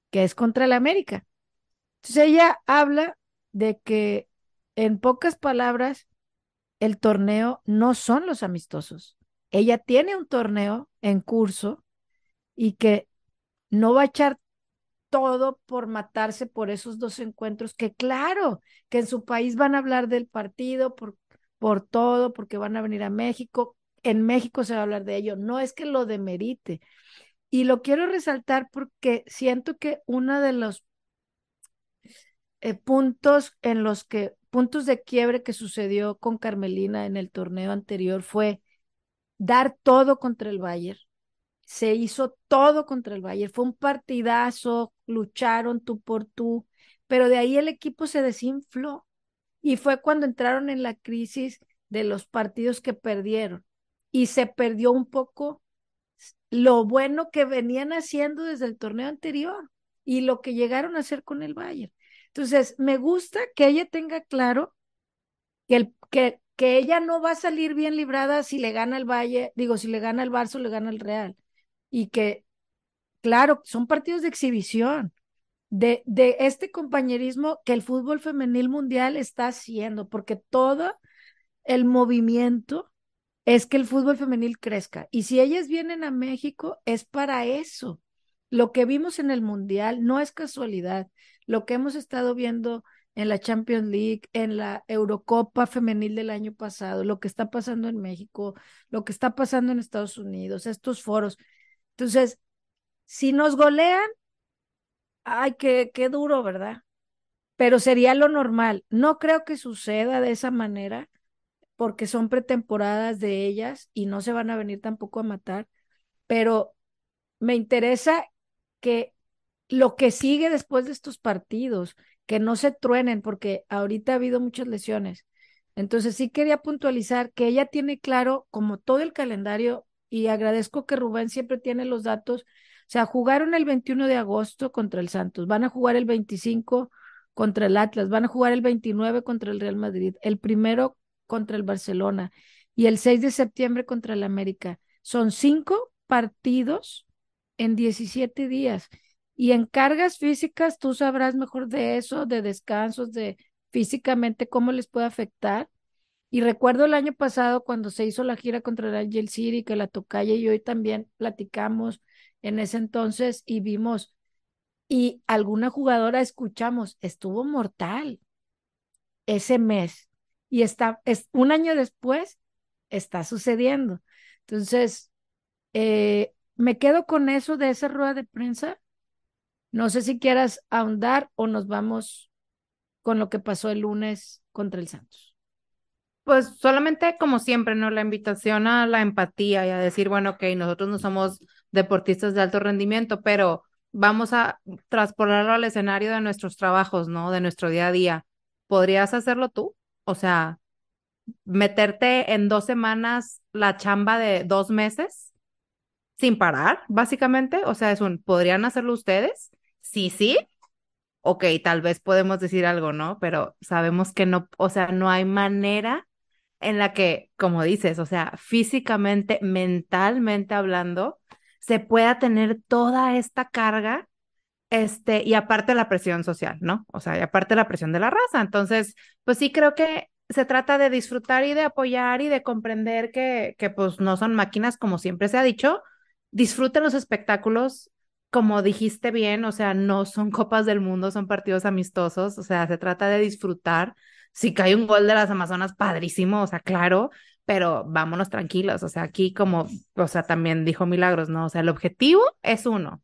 que es contra el América. Entonces ella habla de que, en pocas palabras, el torneo no son los amistosos. Ella tiene un torneo en curso y que no va a echar todo por matarse por esos dos encuentros, que claro, que en su país van a hablar del partido por, por todo, porque van a venir a México, en México se va a hablar de ello, no es que lo demerite. Y lo quiero resaltar porque siento que uno de los eh, puntos en los que, puntos de quiebre que sucedió con Carmelina en el torneo anterior fue dar todo contra el Bayern se hizo todo contra el Bayern. Fue un partidazo, lucharon tú por tú, pero de ahí el equipo se desinfló. Y fue cuando entraron en la crisis de los partidos que perdieron. Y se perdió un poco lo bueno que venían haciendo desde el torneo anterior y lo que llegaron a hacer con el Bayern. Entonces, me gusta que ella tenga claro que, el, que, que ella no va a salir bien librada si le gana el Valle, digo, si le gana el Barça o le gana el Real y que, claro, son partidos de exhibición, de, de este compañerismo que el fútbol femenil mundial está haciendo, porque todo el movimiento es que el fútbol femenil crezca. Y si ellas vienen a México, es para eso. Lo que vimos en el Mundial no es casualidad. Lo que hemos estado viendo en la Champions League, en la Eurocopa femenil del año pasado, lo que está pasando en México, lo que está pasando en Estados Unidos, estos foros, entonces, si nos golean, ay, qué, qué duro, ¿verdad? Pero sería lo normal. No creo que suceda de esa manera, porque son pretemporadas de ellas y no se van a venir tampoco a matar, pero me interesa que lo que sigue después de estos partidos, que no se truenen, porque ahorita ha habido muchas lesiones. Entonces sí quería puntualizar que ella tiene claro como todo el calendario y agradezco que Rubén siempre tiene los datos. O sea, jugaron el 21 de agosto contra el Santos, van a jugar el 25 contra el Atlas, van a jugar el 29 contra el Real Madrid, el primero contra el Barcelona y el 6 de septiembre contra el América. Son cinco partidos en 17 días. Y en cargas físicas, tú sabrás mejor de eso, de descansos, de físicamente cómo les puede afectar. Y recuerdo el año pasado cuando se hizo la gira contra el Angel City, que la tocaya y hoy también platicamos en ese entonces y vimos, y alguna jugadora escuchamos, estuvo mortal ese mes. Y está, es, un año después está sucediendo. Entonces, eh, me quedo con eso de esa rueda de prensa. No sé si quieras ahondar o nos vamos con lo que pasó el lunes contra el Santos. Pues solamente como siempre, ¿no? La invitación a la empatía y a decir, bueno, ok, nosotros no somos deportistas de alto rendimiento, pero vamos a transportarlo al escenario de nuestros trabajos, ¿no? De nuestro día a día. ¿Podrías hacerlo tú? O sea, meterte en dos semanas la chamba de dos meses sin parar, básicamente. O sea, es un, ¿podrían hacerlo ustedes? Sí, sí. Ok, tal vez podemos decir algo, ¿no? Pero sabemos que no, o sea, no hay manera en la que, como dices, o sea, físicamente, mentalmente hablando, se pueda tener toda esta carga, este, y aparte la presión social, ¿no? O sea, y aparte la presión de la raza. Entonces, pues sí creo que se trata de disfrutar y de apoyar y de comprender que, que pues no son máquinas, como siempre se ha dicho. Disfruten los espectáculos, como dijiste bien, o sea, no son copas del mundo, son partidos amistosos, o sea, se trata de disfrutar si cae un gol de las Amazonas, padrísimo, o sea, claro, pero vámonos tranquilos, o sea, aquí como, o sea, también dijo Milagros, ¿no? O sea, el objetivo es uno,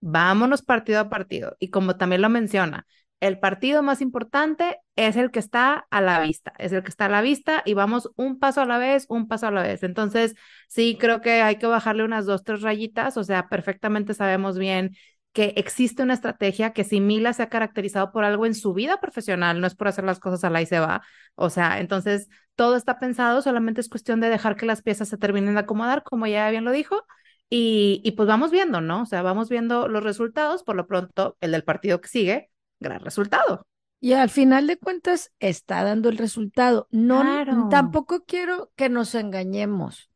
vámonos partido a partido. Y como también lo menciona, el partido más importante es el que está a la vista, es el que está a la vista y vamos un paso a la vez, un paso a la vez. Entonces, sí, creo que hay que bajarle unas dos, tres rayitas, o sea, perfectamente sabemos bien que existe una estrategia que si Mila se ha caracterizado por algo en su vida profesional, no es por hacer las cosas a la y se va. O sea, entonces todo está pensado, solamente es cuestión de dejar que las piezas se terminen de acomodar, como ya bien lo dijo, Y, y pues vamos viendo, ¿no? O sea, vamos viendo los resultados. Por lo pronto, el del partido que sigue, gran resultado. Y al final de cuentas está dando el resultado. No, Claro. tampoco quiero que nos engañemos.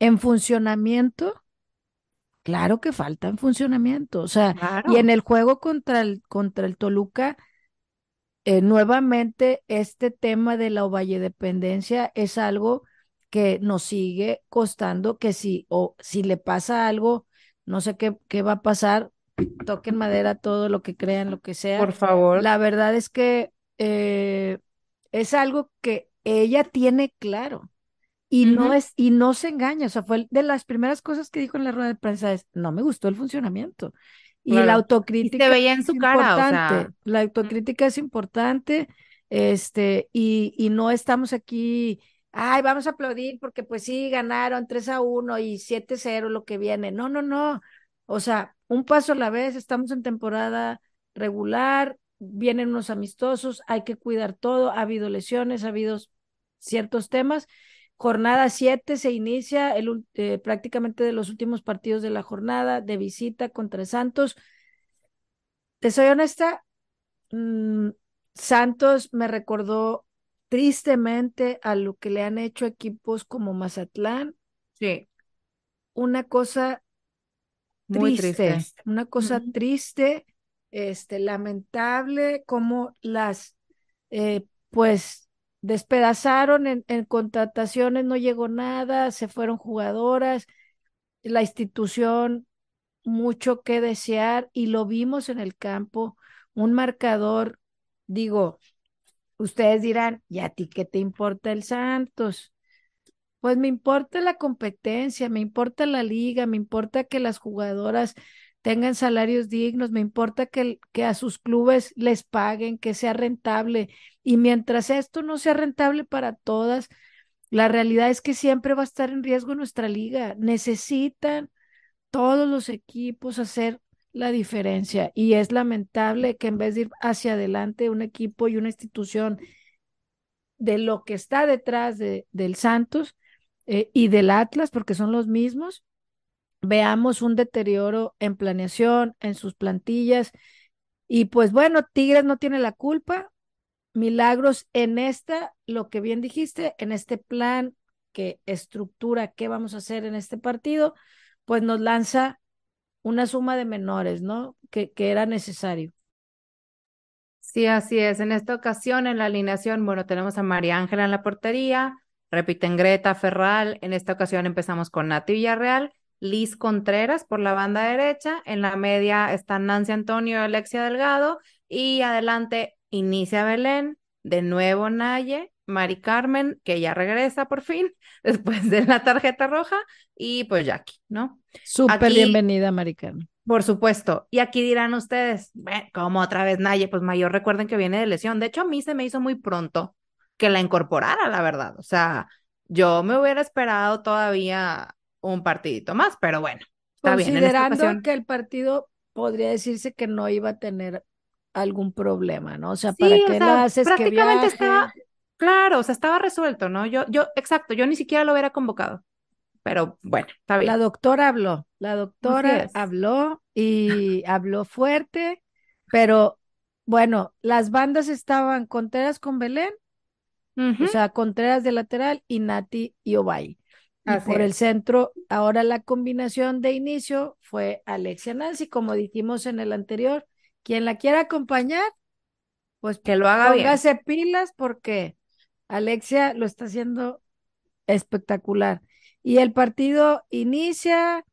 En funcionamiento, claro que falta en funcionamiento. O sea, Claro. y en el juego contra el, contra el Toluca, eh, nuevamente este tema de la dependencia es algo que nos sigue costando que si, o si le pasa algo, no sé qué, qué va a pasar, toquen madera todo lo que crean, lo que sea. Por favor. La verdad es que eh, es algo que ella tiene claro y no es y no se engaña. O sea, fue de las primeras cosas que dijo en la rueda de prensa es no me gustó el funcionamiento. Y la. Y autocrítica se veía en es su cara, o sea. importante. La autocrítica es importante, este, y, y no estamos aquí, ay, vamos a aplaudir porque pues sí, ganaron 3 a 1 y 7-0 lo que viene. No, no, no. O sea, un paso a la vez, estamos en temporada regular, vienen unos amistosos, hay que cuidar todo, ha habido lesiones, ha habido ciertos temas. Jornada 7 se inicia el, eh, prácticamente de los últimos partidos de la jornada de visita contra Santos. Te soy honesta, mm, Santos me recordó tristemente a lo que le han hecho equipos como Mazatlán, Sí, una cosa muy triste, triste. una cosa triste, este, lamentable, como las, eh, pues, despedazaron en, en contrataciones, no llegó nada, se fueron jugadoras, la institución mucho que desear y lo vimos en el campo, un marcador, digo, ustedes dirán, ¿y a ti qué te importa el Santos? Pues me importa la competencia, me importa la liga, me importa que las jugadoras tengan salarios dignos, me importa que, que a sus clubes les paguen, que sea rentable. Y mientras esto no sea rentable para todas, la realidad es que siempre va a estar en riesgo nuestra liga. Necesitan todos los equipos hacer la diferencia. Y es lamentable que en vez de ir hacia adelante un equipo y una institución de lo que está detrás de, del Santos eh, y del Atlas, porque son los mismos, veamos un deterioro en planeación, en sus plantillas. Y pues bueno, Tigres no tiene la culpa. Milagros en esta, lo que bien dijiste, en este plan que estructura qué vamos a hacer en este partido, pues nos lanza una suma de menores, ¿no? Que, que era necesario. Sí, así es. En esta ocasión, en la alineación, bueno, tenemos a María Ángela en la portería, repiten Greta Ferral. En esta ocasión empezamos con Nati Villarreal, Liz Contreras por la banda derecha. En la media están Nancy Antonio y Alexia Delgado. Y adelante inicia Belén, de nuevo Naye, Mari Carmen, que ya regresa por fin después de la tarjeta roja, y pues Jackie, ¿no? Súper Aquí- bienvenida, Maricarmen. Por supuesto. Y aquí dirán ustedes, "Bueno, ¿cómo otra vez Naye? Pues mayor recuerden que viene de lesión. De hecho, a mí se me hizo muy pronto que la incorporara, la verdad. O sea, yo me hubiera esperado todavía un partidito más, pero bueno, está bien. Considerando ocasión, que el partido podría decirse que no iba a tener algún problema, ¿no? O sea, Sí, ¿para o qué sea, la haces que prácticamente viaje? estaba, claro, o sea, estaba resuelto, ¿no? Yo, yo, exacto, yo ni siquiera lo hubiera convocado. Pero bueno, está bien. La doctora habló, la doctora habló y habló fuerte, pero bueno, las bandas estaban Contreras con Belén, o sea, Contreras de lateral y Nati y Obay. Así por el centro, ahora la combinación de inicio fue Alexia Nancy, como dijimos en el anterior. Quien la quiera acompañar, pues Que lo haga bien. póngase pilas porque Alexia lo está haciendo espectacular. Y el partido inicia,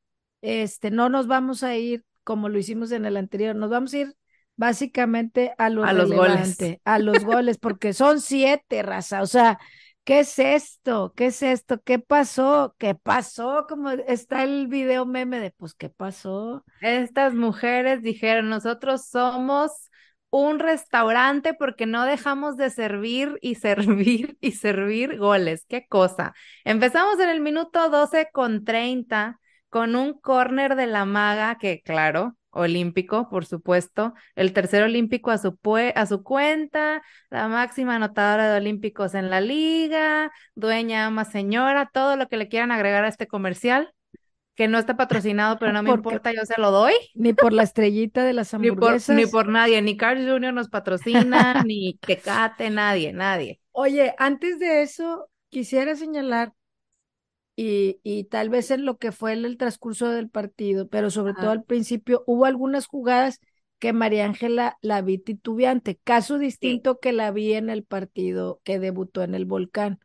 este, no nos vamos a ir como lo hicimos en el anterior, nos vamos a ir básicamente a lo A los goles. a los goles, porque son siete, raza. O sea, ¿qué es esto? ¿Qué es esto? ¿Qué pasó? ¿Qué pasó? Como está el video meme de, pues, ¿qué pasó? Estas mujeres dijeron, nosotros somos un restaurante porque no dejamos de servir y servir y servir goles. Qué cosa. Empezamos en el minuto 12 con 30 con un córner de la maga que, claro, olímpico, por supuesto, el tercer olímpico a su, pue- a su cuenta, la máxima anotadora de olímpicos en la liga, dueña, ama, señora, todo lo que le quieran agregar a este comercial. que no está patrocinado, pero no me importa, yo se lo doy. Ni por la estrellita de las hamburguesas. Ni por, nadie, ni Carl Jr. nos patrocina, ni Tecate, nadie, nadie. Oye, antes de eso, quisiera señalar, y, y tal vez en lo que fue el, transcurso del partido, pero sobre todo al principio, hubo algunas jugadas que María Ángela la vi titubeante, caso distinto que la vi en el partido que debutó en el Volcán.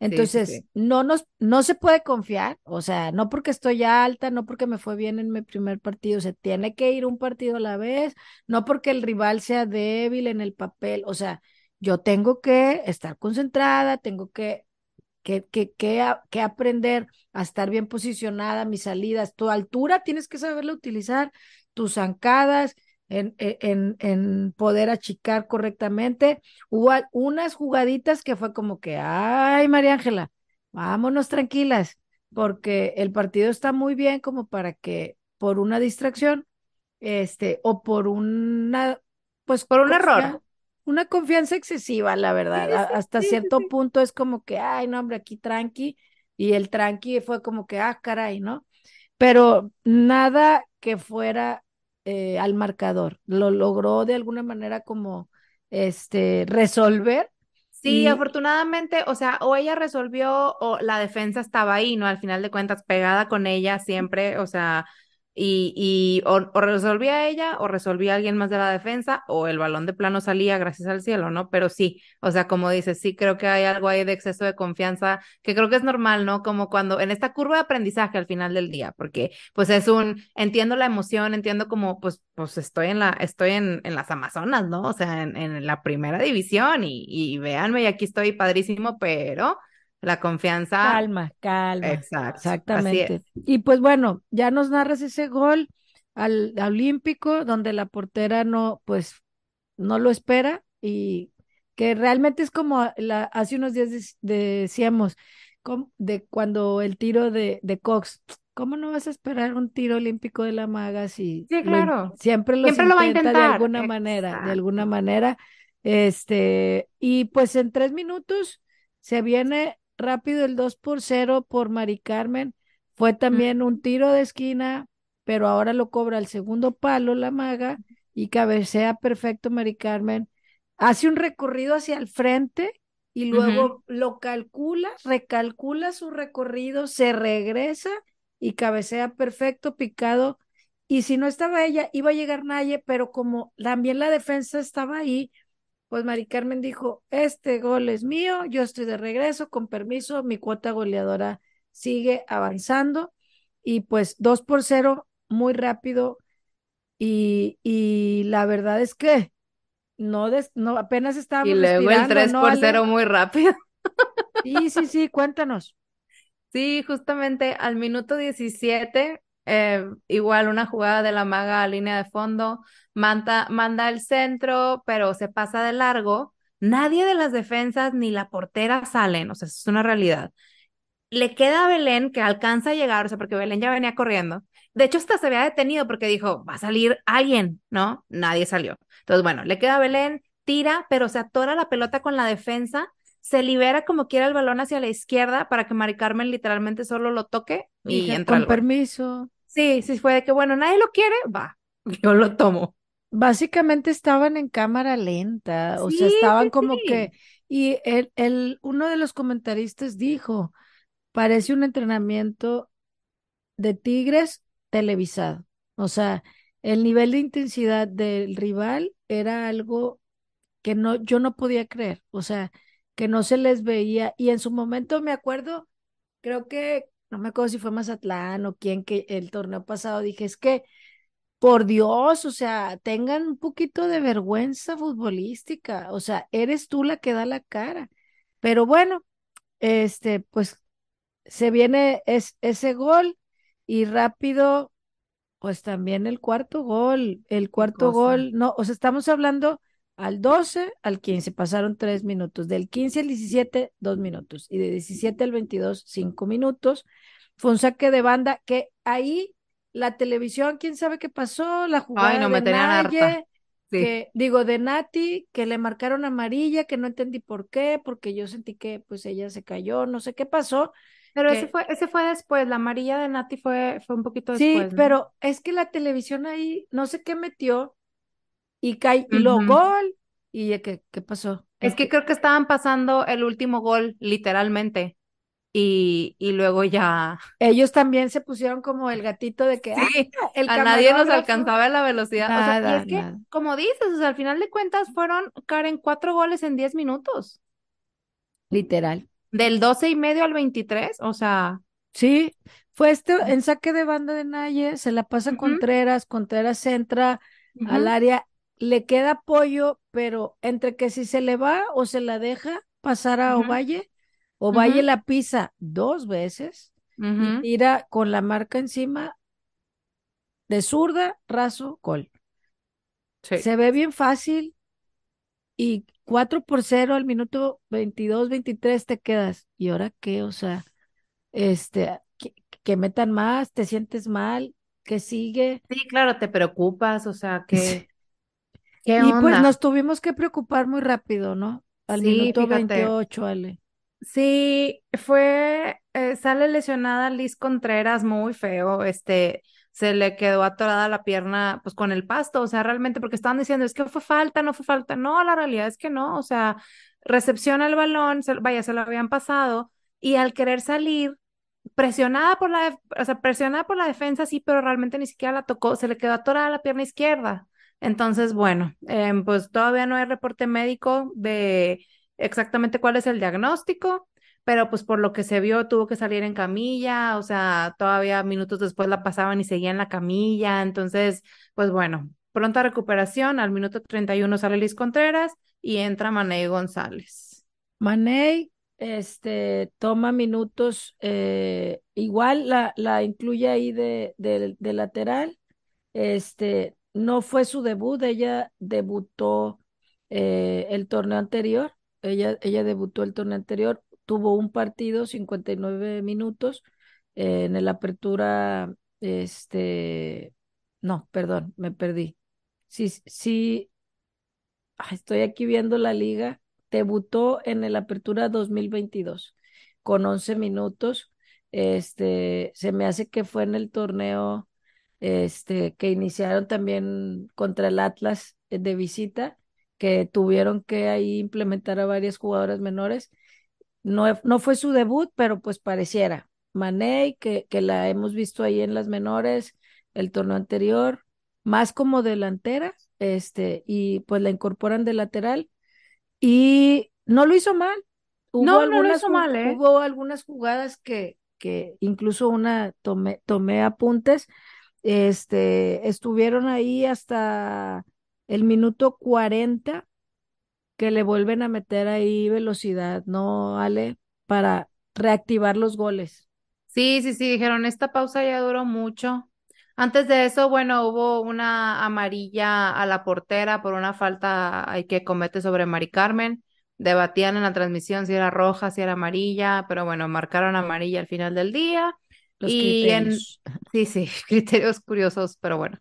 Entonces, no nos, no se puede confiar, o sea, no porque estoy alta, no porque me fue bien en mi primer partido, se tiene que ir un partido a la vez, no porque el rival sea débil en el papel, o sea, yo tengo que estar concentrada, tengo que, que, que, que, aprender a estar bien posicionada, mis salidas, tu altura tienes que saberla utilizar, tus zancadas, en, en, en, poder achicar correctamente. Hubo unas jugaditas que fue como que, ay, María Ángela, vámonos tranquilas, porque el partido está muy bien como para que por una distracción, este, o por una, pues por un error. Una confianza excesiva, la verdad. Hasta cierto punto es como que, ay, no, hombre, aquí tranqui. Y el tranqui fue como que, ah, caray, ¿no? Pero nada que fuera eh, al marcador. Lo logró de alguna manera como este resolver. Sí, afortunadamente, o sea, o ella resolvió o la defensa estaba ahí, ¿no? Al final de cuentas, pegada con ella siempre, o sea, y, y o, resolvía ella o resolvía alguien más de la defensa o el balón de plano salía gracias al cielo, ¿no? Pero sí, o sea, como dices, sí creo que hay algo ahí de exceso de confianza que creo que es normal, ¿no? Como cuando en esta curva de aprendizaje al final del día, porque pues es un, entiendo la emoción, entiendo como, pues, pues estoy en la, estoy en, en las Amazonas, ¿no? O sea, en, en la primera división y, y véanme, y aquí estoy padrísimo, pero la confianza. Calma, calma. Exacto. Exactamente. Y pues bueno, ya nos narras ese gol al, olímpico donde la portera no, pues, no lo espera y que realmente es como la, hace unos días decíamos de cuando el tiro de, de Cox. ¿Cómo no vas a esperar un tiro olímpico de la maga si sí, claro. siempre, lo va a intentar de alguna manera, de alguna manera? Este, y pues en tres minutos se viene rápido el 2 por 0 por Mari Carmen. Fue también un tiro de esquina, pero ahora lo cobra el segundo palo la maga y cabecea perfecto Mari Carmen. Hace un recorrido hacia el frente y luego lo calcula, recalcula su recorrido, se regresa y cabecea perfecto, picado. Y si no estaba ella, iba a llegar Naye, pero como también la defensa estaba ahí, pues Mari Carmen dijo, este gol es mío, yo estoy de regreso, con permiso, mi cuota goleadora sigue avanzando y pues dos por cero, muy rápido y, y la verdad es que no, no apenas estábamos Y luego el 3 por 0 muy rápido. Sí, sí, sí, cuéntanos. Sí, justamente al minuto 17 eh, igual una jugada de la maga a línea de fondo, manda, manda el centro, pero se pasa de largo. Nadie de las defensas ni la portera salen, o sea, es una realidad. Le queda a Belén que alcanza a llegar, o sea, porque Belén ya venía corriendo. De hecho, hasta se había detenido porque dijo, va a salir alguien, ¿no? Nadie salió. Entonces, bueno, le queda a Belén, tira, pero se atora la pelota con la defensa se libera como quiera el balón hacia la izquierda para que Mari Carmen literalmente solo lo toque y, entra. Con permiso. Sí, sí, fue de que, bueno, nadie lo quiere, va, yo lo tomo. Básicamente estaban en cámara lenta, o sea, estaban como que, y el, el, uno de los comentaristas dijo, parece un entrenamiento de Tigres televisado, o sea, el nivel de intensidad del rival era algo que no, yo no podía creer, o sea, que no se les veía, y en su momento me acuerdo, creo que no me acuerdo si fue Mazatlán o quién que el torneo pasado dije, es que por Dios, o sea, tengan un poquito de vergüenza futbolística, o sea, eres tú la que da la cara. Pero bueno, este, pues se viene es, ese gol y rápido, pues también el cuarto gol, el cuarto gol, no, o sea, estamos hablando al 12 al 15 pasaron tres minutos, del 15 al 17, dos minutos, y de 17 al 22, cinco minutos. Fue un saque de banda que ahí la televisión, quién sabe qué pasó, la jugada de Naye, que digo de Nati, que le marcaron amarilla, que no entendí por qué, porque yo sentí que pues ella se cayó, no sé qué pasó, Pero que- ese fue, ese fue después, la amarilla de Nati fue, fue un poquito después. Sí, ¿no? pero es que la televisión ahí, no sé qué metió y cae, y luego Ujú. gol. ¿Y qué, qué pasó? Es que creo que estaban pasando el último gol, literalmente. Y, y luego ya. Ellos también se pusieron como el gatito de que Sí, "Ah, el a nadie nos camarógrafo". alcanzaba la velocidad. o sea, y es que, nada. como dices, o sea, al final de cuentas fueron, Karen, cuatro goles en diez minutos. Literal. Del doce y medio al 23, o sea, Sí, fue este en saque de banda de Naye, se la pasa Ujú. Contreras, Contreras entra al área, le queda apoyo, pero entre que si se le va o se la deja pasar a Ujú. Ovalle, Ovalle Ujú. la pisa dos veces y ujú. tira con la marca encima de zurda, raso, gol. Sí. Se ve bien fácil y 4 por 0 al minuto 22, 23 te quedas. ¿Y ahora qué? O sea, este, que, que metan más, te sientes mal, que sigue. Sí, claro, te preocupas, o sea, que, ¿qué Y pues nos tuvimos que preocupar muy rápido, ¿no? Al Sí, minuto fíjate. 28, Ale. Sí, fue, eh, sale lesionada Liz Contreras, muy feo, este, se le quedó atorada la pierna, pues con el pasto, o sea, realmente, porque estaban diciendo, es que fue falta, no fue falta, no, la realidad es que no, o sea, recepciona el balón, se- vaya, se lo habían pasado, y al querer salir, presionada por la, o sea, presionada por la defensa, sí, pero realmente ni siquiera la tocó, se le quedó atorada la pierna izquierda. Entonces, bueno, em, pues todavía no hay reporte médico de exactamente cuál es el diagnóstico, pero pues por lo que se vio tuvo que salir en camilla, o sea, todavía minutos después la pasaban y seguía en la camilla, entonces, pues bueno, pronta recuperación, al minuto 31 sale Liz Contreras y entra Manei González. Manei, este, toma minutos, eh, igual la, la incluye ahí de, de- de lateral. Este, no fue su debut, ella debutó eh, el torneo anterior, ella, ella debutó el torneo anterior, tuvo un partido, 59 minutos, eh, en el apertura, este, no, perdón, me perdí. Sí, sí, ay, estoy aquí viendo la liga, debutó en el apertura 2022 con 11 minutos, este, se me hace que fue en el torneo este, que iniciaron también contra el Atlas eh, de visita, que tuvieron que ahí implementar a varias jugadoras menores. No, no fue su debut, pero pues pareciera. Manei, que, que la hemos visto ahí en las menores, el torneo anterior, más como delantera, este, y pues la incorporan de lateral, y no lo hizo mal. Hubo No, no lo algunas, hizo mal, ¿eh? hubo algunas jugadas que, que incluso una tomé, tomé apuntes este, estuvieron ahí hasta el minuto 40 que le vuelven a meter ahí velocidad, ¿no, Ale? Para reactivar los goles. Sí, sí, sí, dijeron, esta pausa ya duró mucho. Antes de eso, bueno, hubo una amarilla a la portera por una falta que comete sobre Mari Carmen. Debatían en la transmisión si era roja, si era amarilla, pero bueno, marcaron amarilla al final del día. Los Y en, criterios. sí, sí, criterios curiosos, pero bueno.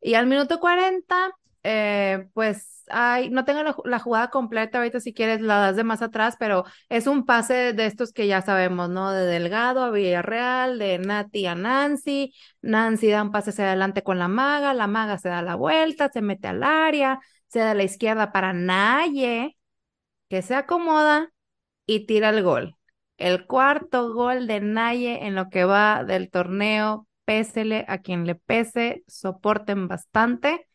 Y al minuto 40, eh, pues, ay, no tengo la jugada completa, ahorita si quieres la das de más atrás, pero es un pase de estos que ya sabemos, ¿no? De Delgado a Villarreal, de Nati a Nancy, Nancy da un pase hacia adelante con la maga, la maga se da la vuelta, se mete al área, se da a la izquierda para Naye, que se acomoda y tira el gol. El cuarto gol de Naye en lo que va del torneo, pésele a quien le pese, soporten bastante.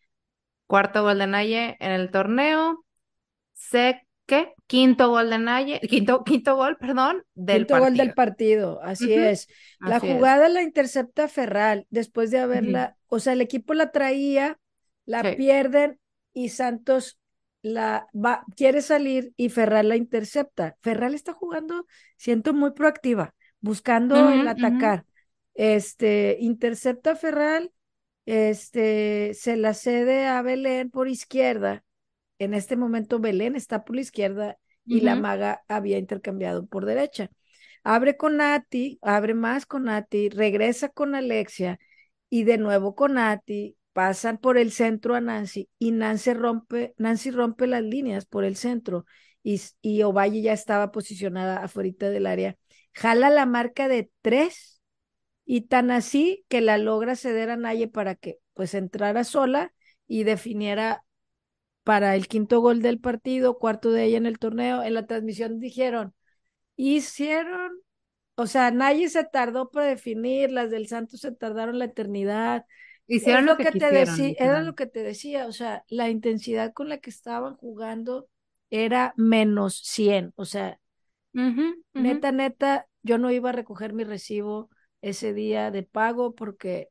Cuarto gol de Naye en el torneo. Sé que quinto gol de Naye, quinto, quinto gol, perdón, del Quinto gol del partido. partido, así es. La así es. jugada la intercepta Ferral después de haberla, o sea, el equipo la traía, la Sí. pierden y Santos la va, quiere salir y Ferral la intercepta. Ferral está jugando, siento muy proactiva, buscando el atacar. Este, intercepta a Ferral, este, se la cede a Belén por izquierda. En este momento Belén está por la izquierda y la maga había intercambiado por derecha. Abre con Nati, abre más con Nati, regresa con Alexia y de nuevo con Nati, pasan por el centro a Nancy y Nancy rompe, Nancy rompe las líneas por el centro y, y Ovalle ya estaba posicionada afuera del área. jala la marca de tres y tan así que la logra ceder a Naye para que pues entrara sola y definiera para el quinto gol del partido, cuarto de ella en el torneo. En la transmisión dijeron, hicieron, o sea, Naye se tardó para definir, las del Santos se tardaron la eternidad. Hicieron lo, que, te decía, era lo que te decía, o sea, la intensidad con la que estaban jugando era menos 100, o sea, neta, neta, yo no iba a recoger mi recibo ese día de pago porque,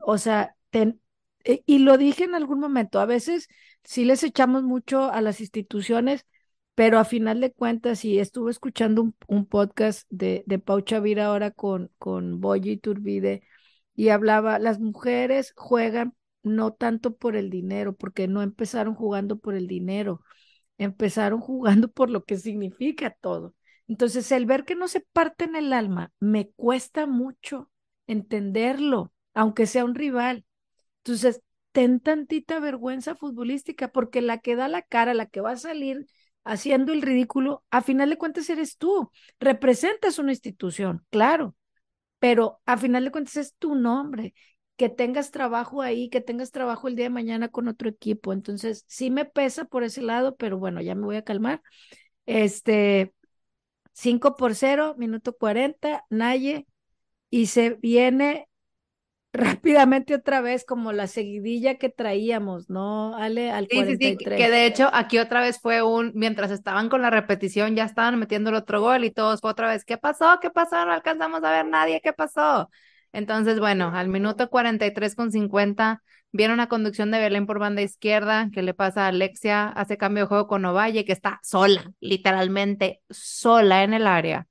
o sea, ten, e, y lo dije en algún momento, a veces sí les echamos mucho a las instituciones, pero a final de cuentas, y estuve escuchando un, podcast de, de Pau Chavira ahora con, con Boyi Turbide, y hablaba, las mujeres juegan no tanto por el dinero, porque no empezaron jugando por el dinero, empezaron jugando por lo que significa todo. Entonces, el ver que no se parte en el alma, me cuesta mucho entenderlo, aunque sea un rival. Entonces, ten tantita vergüenza futbolística, porque la que da la cara, la que va a salir haciendo el ridículo, a final de cuentas eres tú. Representas una institución, claro, pero a final de cuentas es tu nombre. Que tengas trabajo ahí, que tengas trabajo el día de mañana con otro equipo. Entonces, sí me pesa por ese lado, pero bueno, ya me voy a calmar. Este, 5 por 0, minuto 40, Naye, y se viene rápidamente otra vez como la seguidilla que traíamos, ¿no? Ale, al sí, 43. Sí, sí, que de hecho aquí otra vez fue un, mientras estaban con la repetición, ya estaban metiendo el otro gol y todos fue otra vez, ¿qué pasó? ¿Qué pasó? No alcanzamos a ver nadie, ¿qué pasó? Entonces, bueno, al minuto 43 con 50, viene una conducción de Belén por banda izquierda, que le pasa a Alexia, hace cambio de juego con Ovalle, que está sola, literalmente sola en el área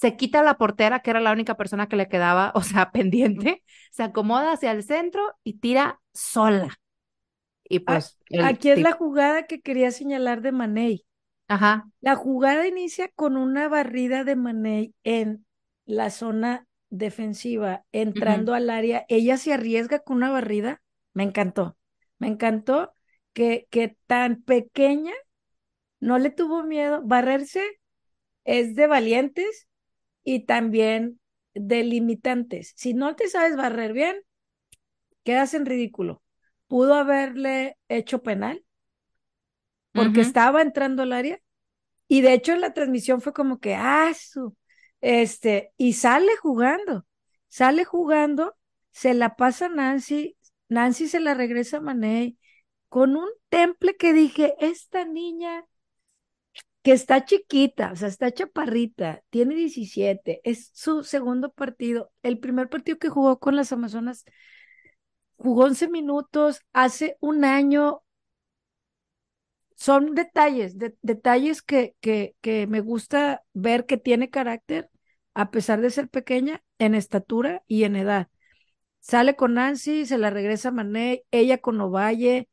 se quita la portera, que era la única persona que le quedaba, o sea, pendiente, se acomoda hacia el centro y tira sola. Y pues. Aquí es la jugada que quería señalar de Manei. Ajá. La jugada inicia con una barrida de Manei en la zona defensiva, entrando al área. Ella se arriesga con una barrida. Me encantó. Me encantó que, que tan pequeña no le tuvo miedo. Barrerse es de valientes y también delimitantes. Si no te sabes barrer bien, quedas en ridículo. Pudo haberle hecho penal porque estaba entrando al área y de hecho en la transmisión fue como que, ah, su, este, y sale jugando, sale jugando, se la pasa Nancy, Nancy se la regresa a Mané con un temple que dije, esta niña que está chiquita, o sea, está chaparrita, tiene 17, es su segundo partido. El primer partido que jugó con las Amazonas jugó 11 minutos, hace un año. Son detalles, detalles que, que, que me gusta ver que tiene carácter, a pesar de ser pequeña, en estatura y en edad. Sale con Nancy, se la regresa Mané, ella con Ovalle,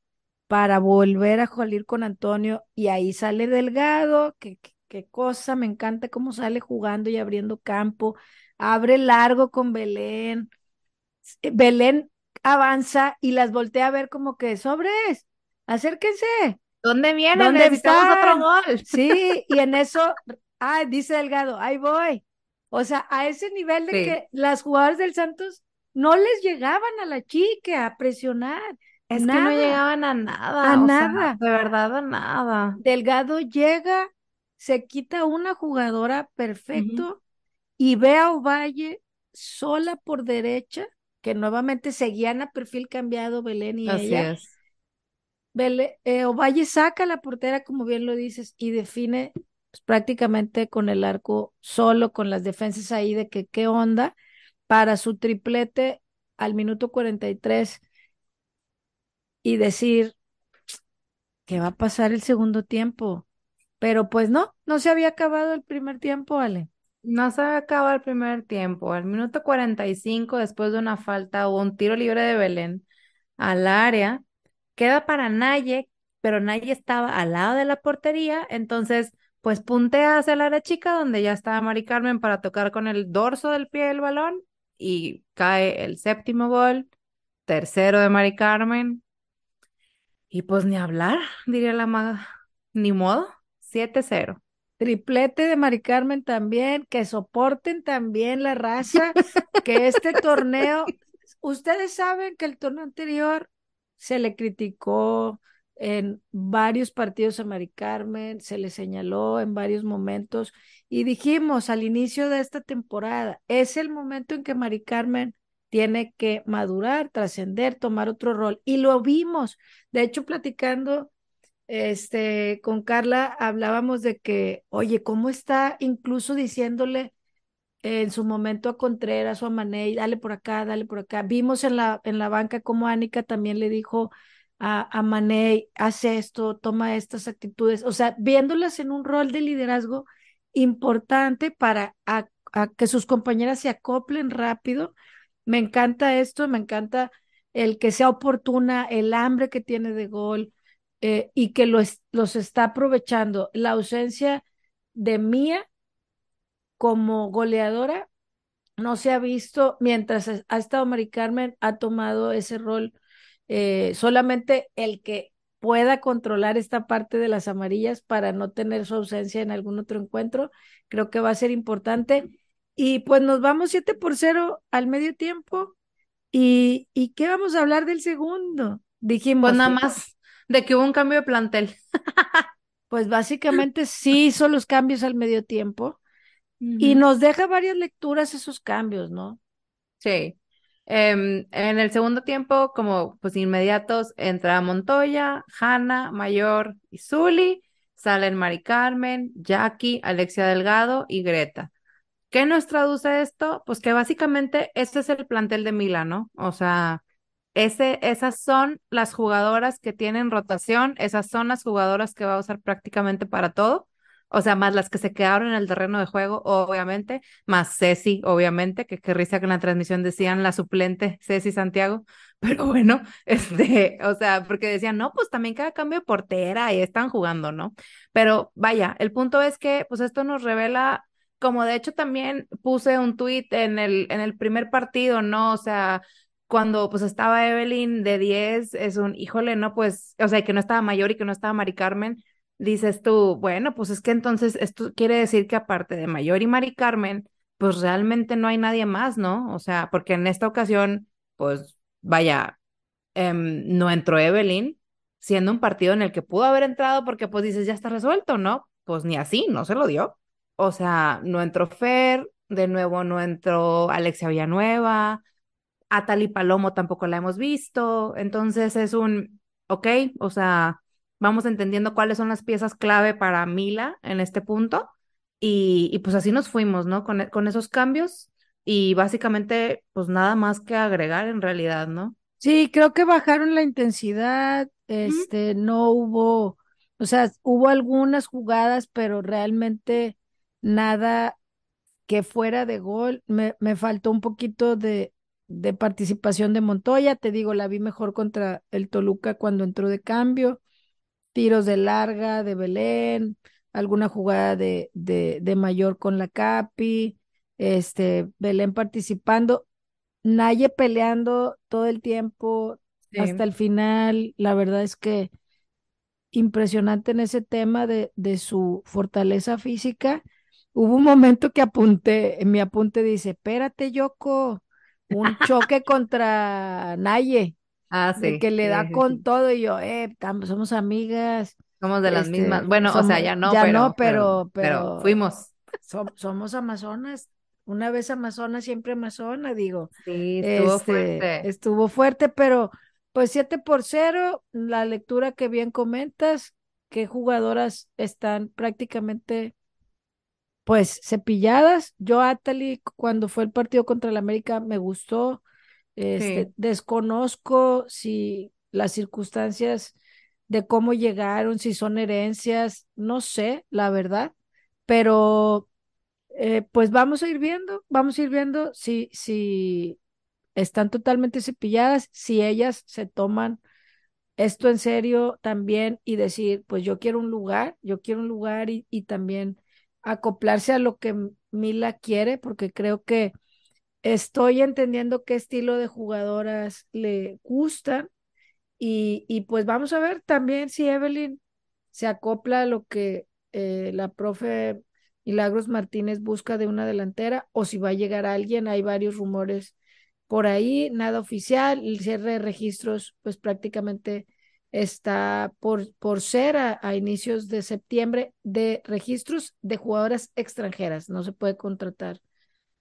para volver a salir con Antonio y ahí sale Delgado, qué, qué, cosa, me encanta cómo sale jugando y abriendo campo, abre largo con Belén, eh, Belén avanza y las voltea a ver como que sobres, acérquense. ¿Dónde vienen? ¿Dónde Necesitamos otro gol. Sí, y en eso, ah, dice Delgado, ahí voy. O sea, a ese nivel de que las jugadoras del Santos no les llegaban a la chica a presionar. Es que no llegaban a nada. A nada. de verdad, a nada. Delgado llega, se quita una jugadora perfecto y ve a Ovalle sola por derecha, que nuevamente seguían a perfil cambiado Belén y Así ella. es. Eh, Ovalle saca la portera, como bien lo dices, y define pues, prácticamente con el arco solo, con las defensas ahí de que qué onda, para su triplete al minuto 43 y decir que va a pasar el segundo tiempo. Pero pues no, no se había acabado el primer tiempo, Ale. No se había acabado el primer tiempo. Al minuto 45, después de una falta o un tiro libre de Belén al área, queda para Naye, pero Naye estaba al lado de la portería, entonces pues puntea hacia el área chica donde ya estaba Mari Carmen para tocar con el dorso del pie del balón y cae el séptimo gol, tercero de Mari Carmen, y pues ni hablar, diría la maga. Ni modo, 7-0. triplete de Mari Carmen también, que soporten también la raza, que este torneo, ustedes saben que el torneo anterior se le criticó en varios partidos a Mari Carmen, se le señaló en varios momentos y dijimos al inicio de esta temporada, es el momento en que Mari Carmen tiene que madurar, trascender, tomar otro rol y lo vimos. De hecho, platicando este, con Carla hablábamos de que, oye, ¿cómo está incluso diciéndole en su momento a Contreras o a Manei, dale por acá, dale por acá? Vimos en la, en la banca como Ánica también le dijo a, a Manei, haz esto, toma estas actitudes, o sea, viéndolas en un rol de liderazgo importante para a que sus compañeras se acoplen rápido. Me encanta esto, me encanta el que sea oportuna, el hambre que tiene de gol, eh, y que los, los está aprovechando. La ausencia de Mía como goleadora no se ha visto mientras ha estado Mari Carmen, ha tomado ese rol. Eh, solamente el que pueda controlar esta parte de las amarillas para no tener su ausencia en algún otro encuentro, creo que va a ser importante. Y pues nos vamos 7 por 0 al medio tiempo. ¿Y, ¿Y qué vamos a hablar del segundo? Dijimos. Pues nada más de que hubo un cambio de plantel. pues básicamente sí hizo los cambios al medio tiempo y nos deja varias lecturas esos cambios, ¿no? Sí. Em, en el segundo tiempo, como pues inmediatos, entra Montoya, Hanna, Mayor y Zuli, salen Mari Carmen, Jackie, Alexia Delgado y Greta. ¿Qué nos traduce esto? Pues que básicamente este es el plantel de Mila, ¿no? O sea, ese, esas son las jugadoras que tienen rotación, esas son las jugadoras que va a usar prácticamente para todo, o sea, más las que se quedaron en el terreno de juego, obviamente, más Ceci, obviamente, que qué risa que en la transmisión decían la suplente Ceci Santiago, pero bueno, este, o sea, porque decían, no, pues también cada cambio de portera y están jugando, ¿no? Pero vaya, el punto es que, pues esto nos revela como de hecho también puse un tuit en el, en el primer partido, ¿no? O sea, cuando pues estaba Evelyn de 10, es un, híjole, no, pues, o sea, que no estaba Mayor y que no estaba Mari Carmen, dices tú, bueno, pues es que entonces esto quiere decir que aparte de Mayor y Mari Carmen, pues realmente no hay nadie más, ¿no? O sea, porque en esta ocasión, pues vaya, em, no entró Evelyn, siendo un partido en el que pudo haber entrado porque pues dices, ya está resuelto, ¿no? Pues ni así, no se lo dio. O sea, no entró Fer, de nuevo no entró Alexia Villanueva, a Tali Palomo tampoco la hemos visto, entonces es un, ok, o sea, vamos entendiendo cuáles son las piezas clave para Mila en este punto y, y pues así nos fuimos, ¿no? Con, con esos cambios y básicamente pues nada más que agregar en realidad, ¿no? Sí, creo que bajaron la intensidad, este, no hubo, o sea, hubo algunas jugadas, pero realmente nada que fuera de gol. Me, me faltó un poquito de, de participación de Montoya, te digo, la vi mejor contra el Toluca cuando entró de cambio, tiros de larga de Belén, alguna jugada de, de, de mayor con la Capi, este, Belén participando, Naye peleando todo el tiempo hasta el final, la verdad es que impresionante en ese tema de, de su fortaleza física. Hubo un momento que apunté, en mi apunte dice, espérate, Yoko, un choque contra Naye. Ah, sí. que le da con todo y yo, eh, somos amigas. Somos de las mismas. Este, bueno, o sea, ya no, ya pero, no, pero, pero, fuimos. somos amazonas. Una vez amazona, siempre amazona, digo. Sí, estuvo este, fuerte. Estuvo fuerte, pero pues 7 por 0, la lectura que bien comentas, que jugadoras están prácticamente pues cepilladas. Yo Atali cuando fue el partido contra el América me gustó. Este, Desconozco si las circunstancias de cómo llegaron, si son herencias, no sé, la verdad, pero eh, pues vamos a ir viendo, vamos a ir viendo si, si están totalmente cepilladas, si ellas se toman esto en serio también y decir, pues yo quiero un lugar, yo quiero un lugar y, y también acoplarse a lo que Mila quiere, porque creo que estoy entendiendo qué estilo de jugadoras le gustan y, y pues vamos a ver también si Evelyn se acopla a lo que eh, la profe Milagros Martínez busca de una delantera o si va a llegar alguien. Hay varios rumores por ahí, nada oficial. El cierre de registros, pues prácticamente está por, por ser a, inicios de septiembre de registros de jugadoras extranjeras. No se puede contratar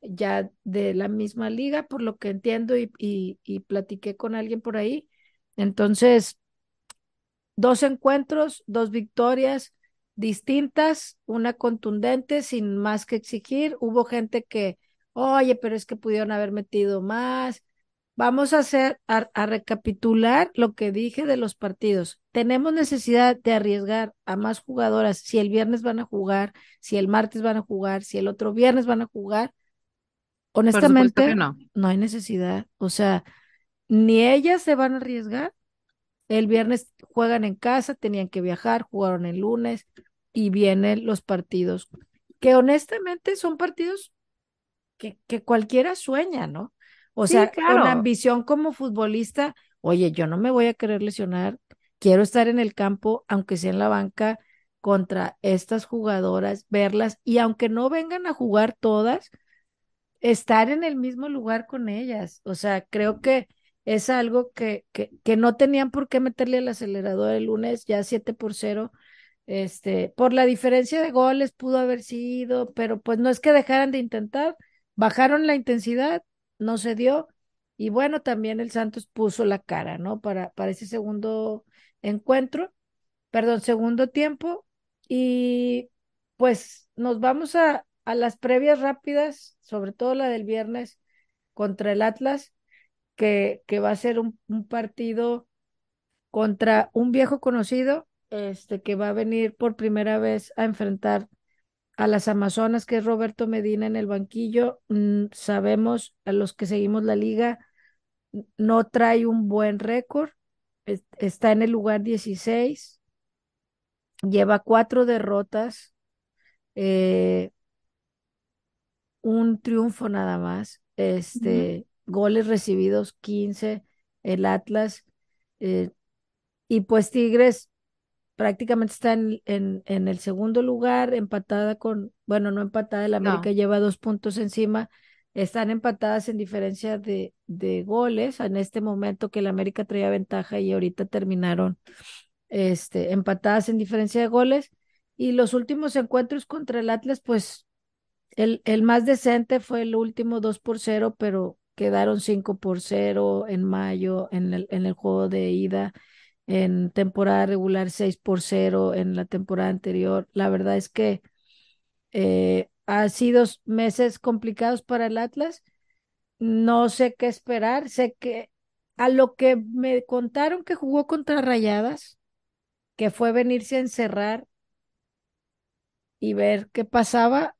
ya de la misma liga, por lo que entiendo y, y, y platiqué con alguien por ahí. Entonces, dos encuentros, dos victorias distintas, una contundente, sin más que exigir. Hubo gente que, oye, pero es que pudieron haber metido más. Vamos a hacer, a, a, recapitular lo que dije de los partidos. Tenemos necesidad de arriesgar a más jugadoras si el viernes van a jugar, si el martes van a jugar, si el otro viernes van a jugar. Honestamente, no. no hay necesidad. O sea, ni ellas se van a arriesgar. El viernes juegan en casa, tenían que viajar, jugaron el lunes y vienen los partidos, que honestamente son partidos que, que cualquiera sueña, ¿no? O sea, claro. con ambición como futbolista, oye, yo no me voy a querer lesionar, quiero estar en el campo, aunque sea en la banca, contra estas jugadoras, verlas, y aunque no vengan a jugar todas, estar en el mismo lugar con ellas. O sea, creo que es algo que, que, que no tenían por qué meterle al acelerador el lunes, ya 7 por 0. Este, por la diferencia de goles pudo haber sido, pero pues no es que dejaran de intentar, bajaron la intensidad, no se dio. Y bueno, también el Santos puso la cara, ¿no? Para, para ese segundo encuentro, perdón, segundo tiempo. Y pues nos vamos a, a las previas rápidas, sobre todo la del viernes contra el Atlas, que, que va a ser un, un, partido contra un viejo conocido, este, que va a venir por primera vez a enfrentar a las Amazonas, que es Roberto Medina en el banquillo. Mm, sabemos a los que seguimos la liga, no trae un buen récord, está en el lugar 16, lleva cuatro derrotas. Eh, un triunfo nada más, este, uh -huh. goles recibidos 15, el Atlas, eh, y pues Tigres prácticamente está en, en, en, el segundo lugar, empatada con, bueno, no empatada, el América no. lleva dos puntos encima, están empatadas en diferencia de, de goles, en este momento que el América traía ventaja y ahorita terminaron este, empatadas en diferencia de goles, y los últimos encuentros contra el Atlas, pues el, el, más decente fue el último 2 por 0, pero quedaron 5 por 0 en mayo en el, en el juego de ida, en temporada regular 6 por 0 en la temporada anterior. La verdad es que eh, ha sido meses complicados para el Atlas. No sé qué esperar. Sé que a lo que me contaron que jugó contra Rayadas, que fue venirse a encerrar y ver qué pasaba,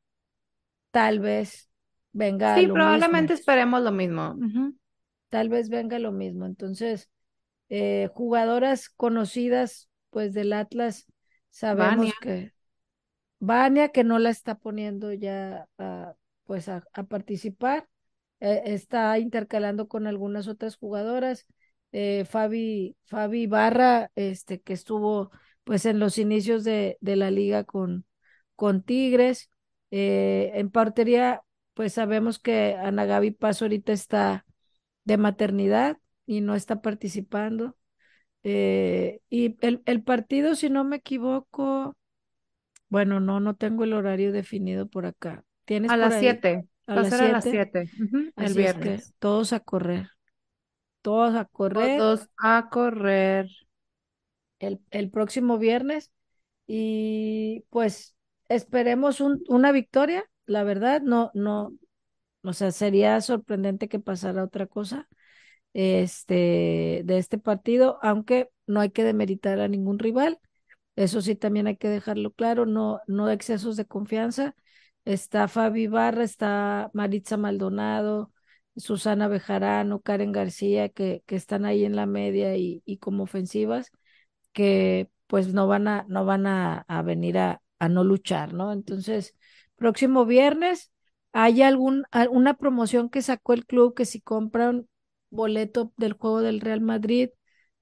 tal vez venga. Sí, lo probablemente mismo. esperemos lo mismo. Uh -huh. Tal vez venga lo mismo. Entonces, eh, jugadoras conocidas, pues del Atlas, sabemos que Vania, que no la está poniendo ya a, pues a, a participar, eh, está intercalando con algunas otras jugadoras. Eh, Fabi, Fabi Barra, este, que estuvo pues en los inicios de, de la liga con, con Tigres. Eh, en portería, pues sabemos que Ana Gaby Paz ahorita está de maternidad y no está participando. Eh, y el, el, partido, si no me equivoco, bueno, no, no tengo el horario definido por acá. ¿Tienes a, por las siete. a las a ser a las 7. Uh -huh. El viernes. Es que todos a correr. Todos a correr. Todos a correr. El, el próximo viernes. Y pues esperemos un, una victoria, la verdad, no, no, o sea, sería sorprendente que pasara otra cosa este, de este partido, aunque no hay que demeritar a ningún rival, eso sí también hay que dejarlo claro, no, no excesos de confianza, está Fabi Barra, está Maritza Maldonado, Susana Bejarano, Karen García, que, que están ahí en la media y, y como ofensivas, que pues no van a, no van a, a venir a, a no luchar, ¿no? Entonces, próximo viernes, hay algún, una promoción que sacó el club que si compran boleto del juego del Real Madrid,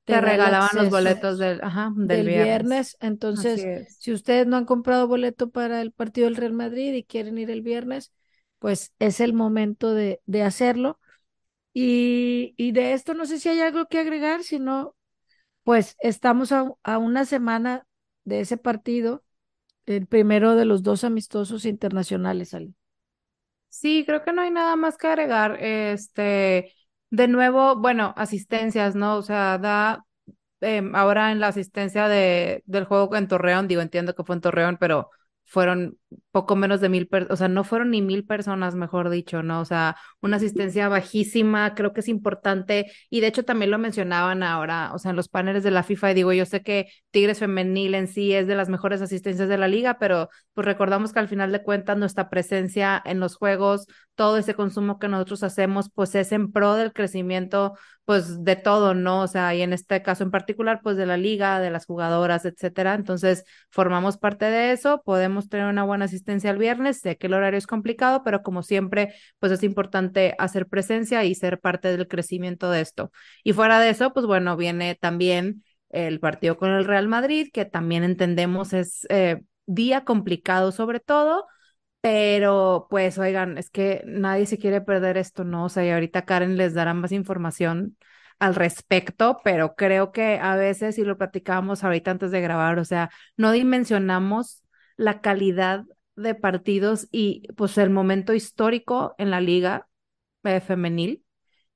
te, regalaban los boletos del, ajá, del, viernes. Entonces, si ustedes no han comprado boleto para el partido del Real Madrid y quieren ir el viernes, pues es el momento de, de hacerlo. Y, y, de esto no sé si hay algo que agregar, sino pues estamos a, a una semana de ese partido, el primero de los dos amistosos internacionales, Ali. Sí, creo que no hay nada más que agregar. Este, de nuevo, bueno, asistencias, ¿no? O sea, da em, ahora en la asistencia de, del juego en Torreón, digo, entiendo que fue en Torreón, pero fueron poco menos de mil, o sea, no fueron ni mil personas, mejor dicho, ¿no? O sea, una asistencia bajísima, creo que es importante, y de hecho también lo mencionaban ahora, o sea, en los paneles de la FIFA, y digo, yo sé que Tigres Femenil en sí es de las mejores asistencias de la liga, pero pues recordamos que al final de cuentas nuestra presencia en los juegos, todo ese consumo que nosotros hacemos, pues es en pro del crecimiento, pues de todo, ¿no? O sea, y en este caso en particular, pues de la liga, de las jugadoras, etcétera. Entonces, formamos parte de eso, podemos tener una buena asistencia el viernes, sé que el horario es complicado, pero como siempre, pues es importante hacer presencia y ser parte del crecimiento de esto. Y fuera de eso, pues bueno, viene también el partido con el Real Madrid, que también entendemos es eh, día complicado sobre todo, pero pues oigan, es que nadie se quiere perder esto, ¿no? O sea, y ahorita Karen les dará más información al respecto, pero creo que a veces, y lo platicábamos ahorita antes de grabar, o sea, no dimensionamos la calidad de partidos y pues el momento histórico en la liga eh, femenil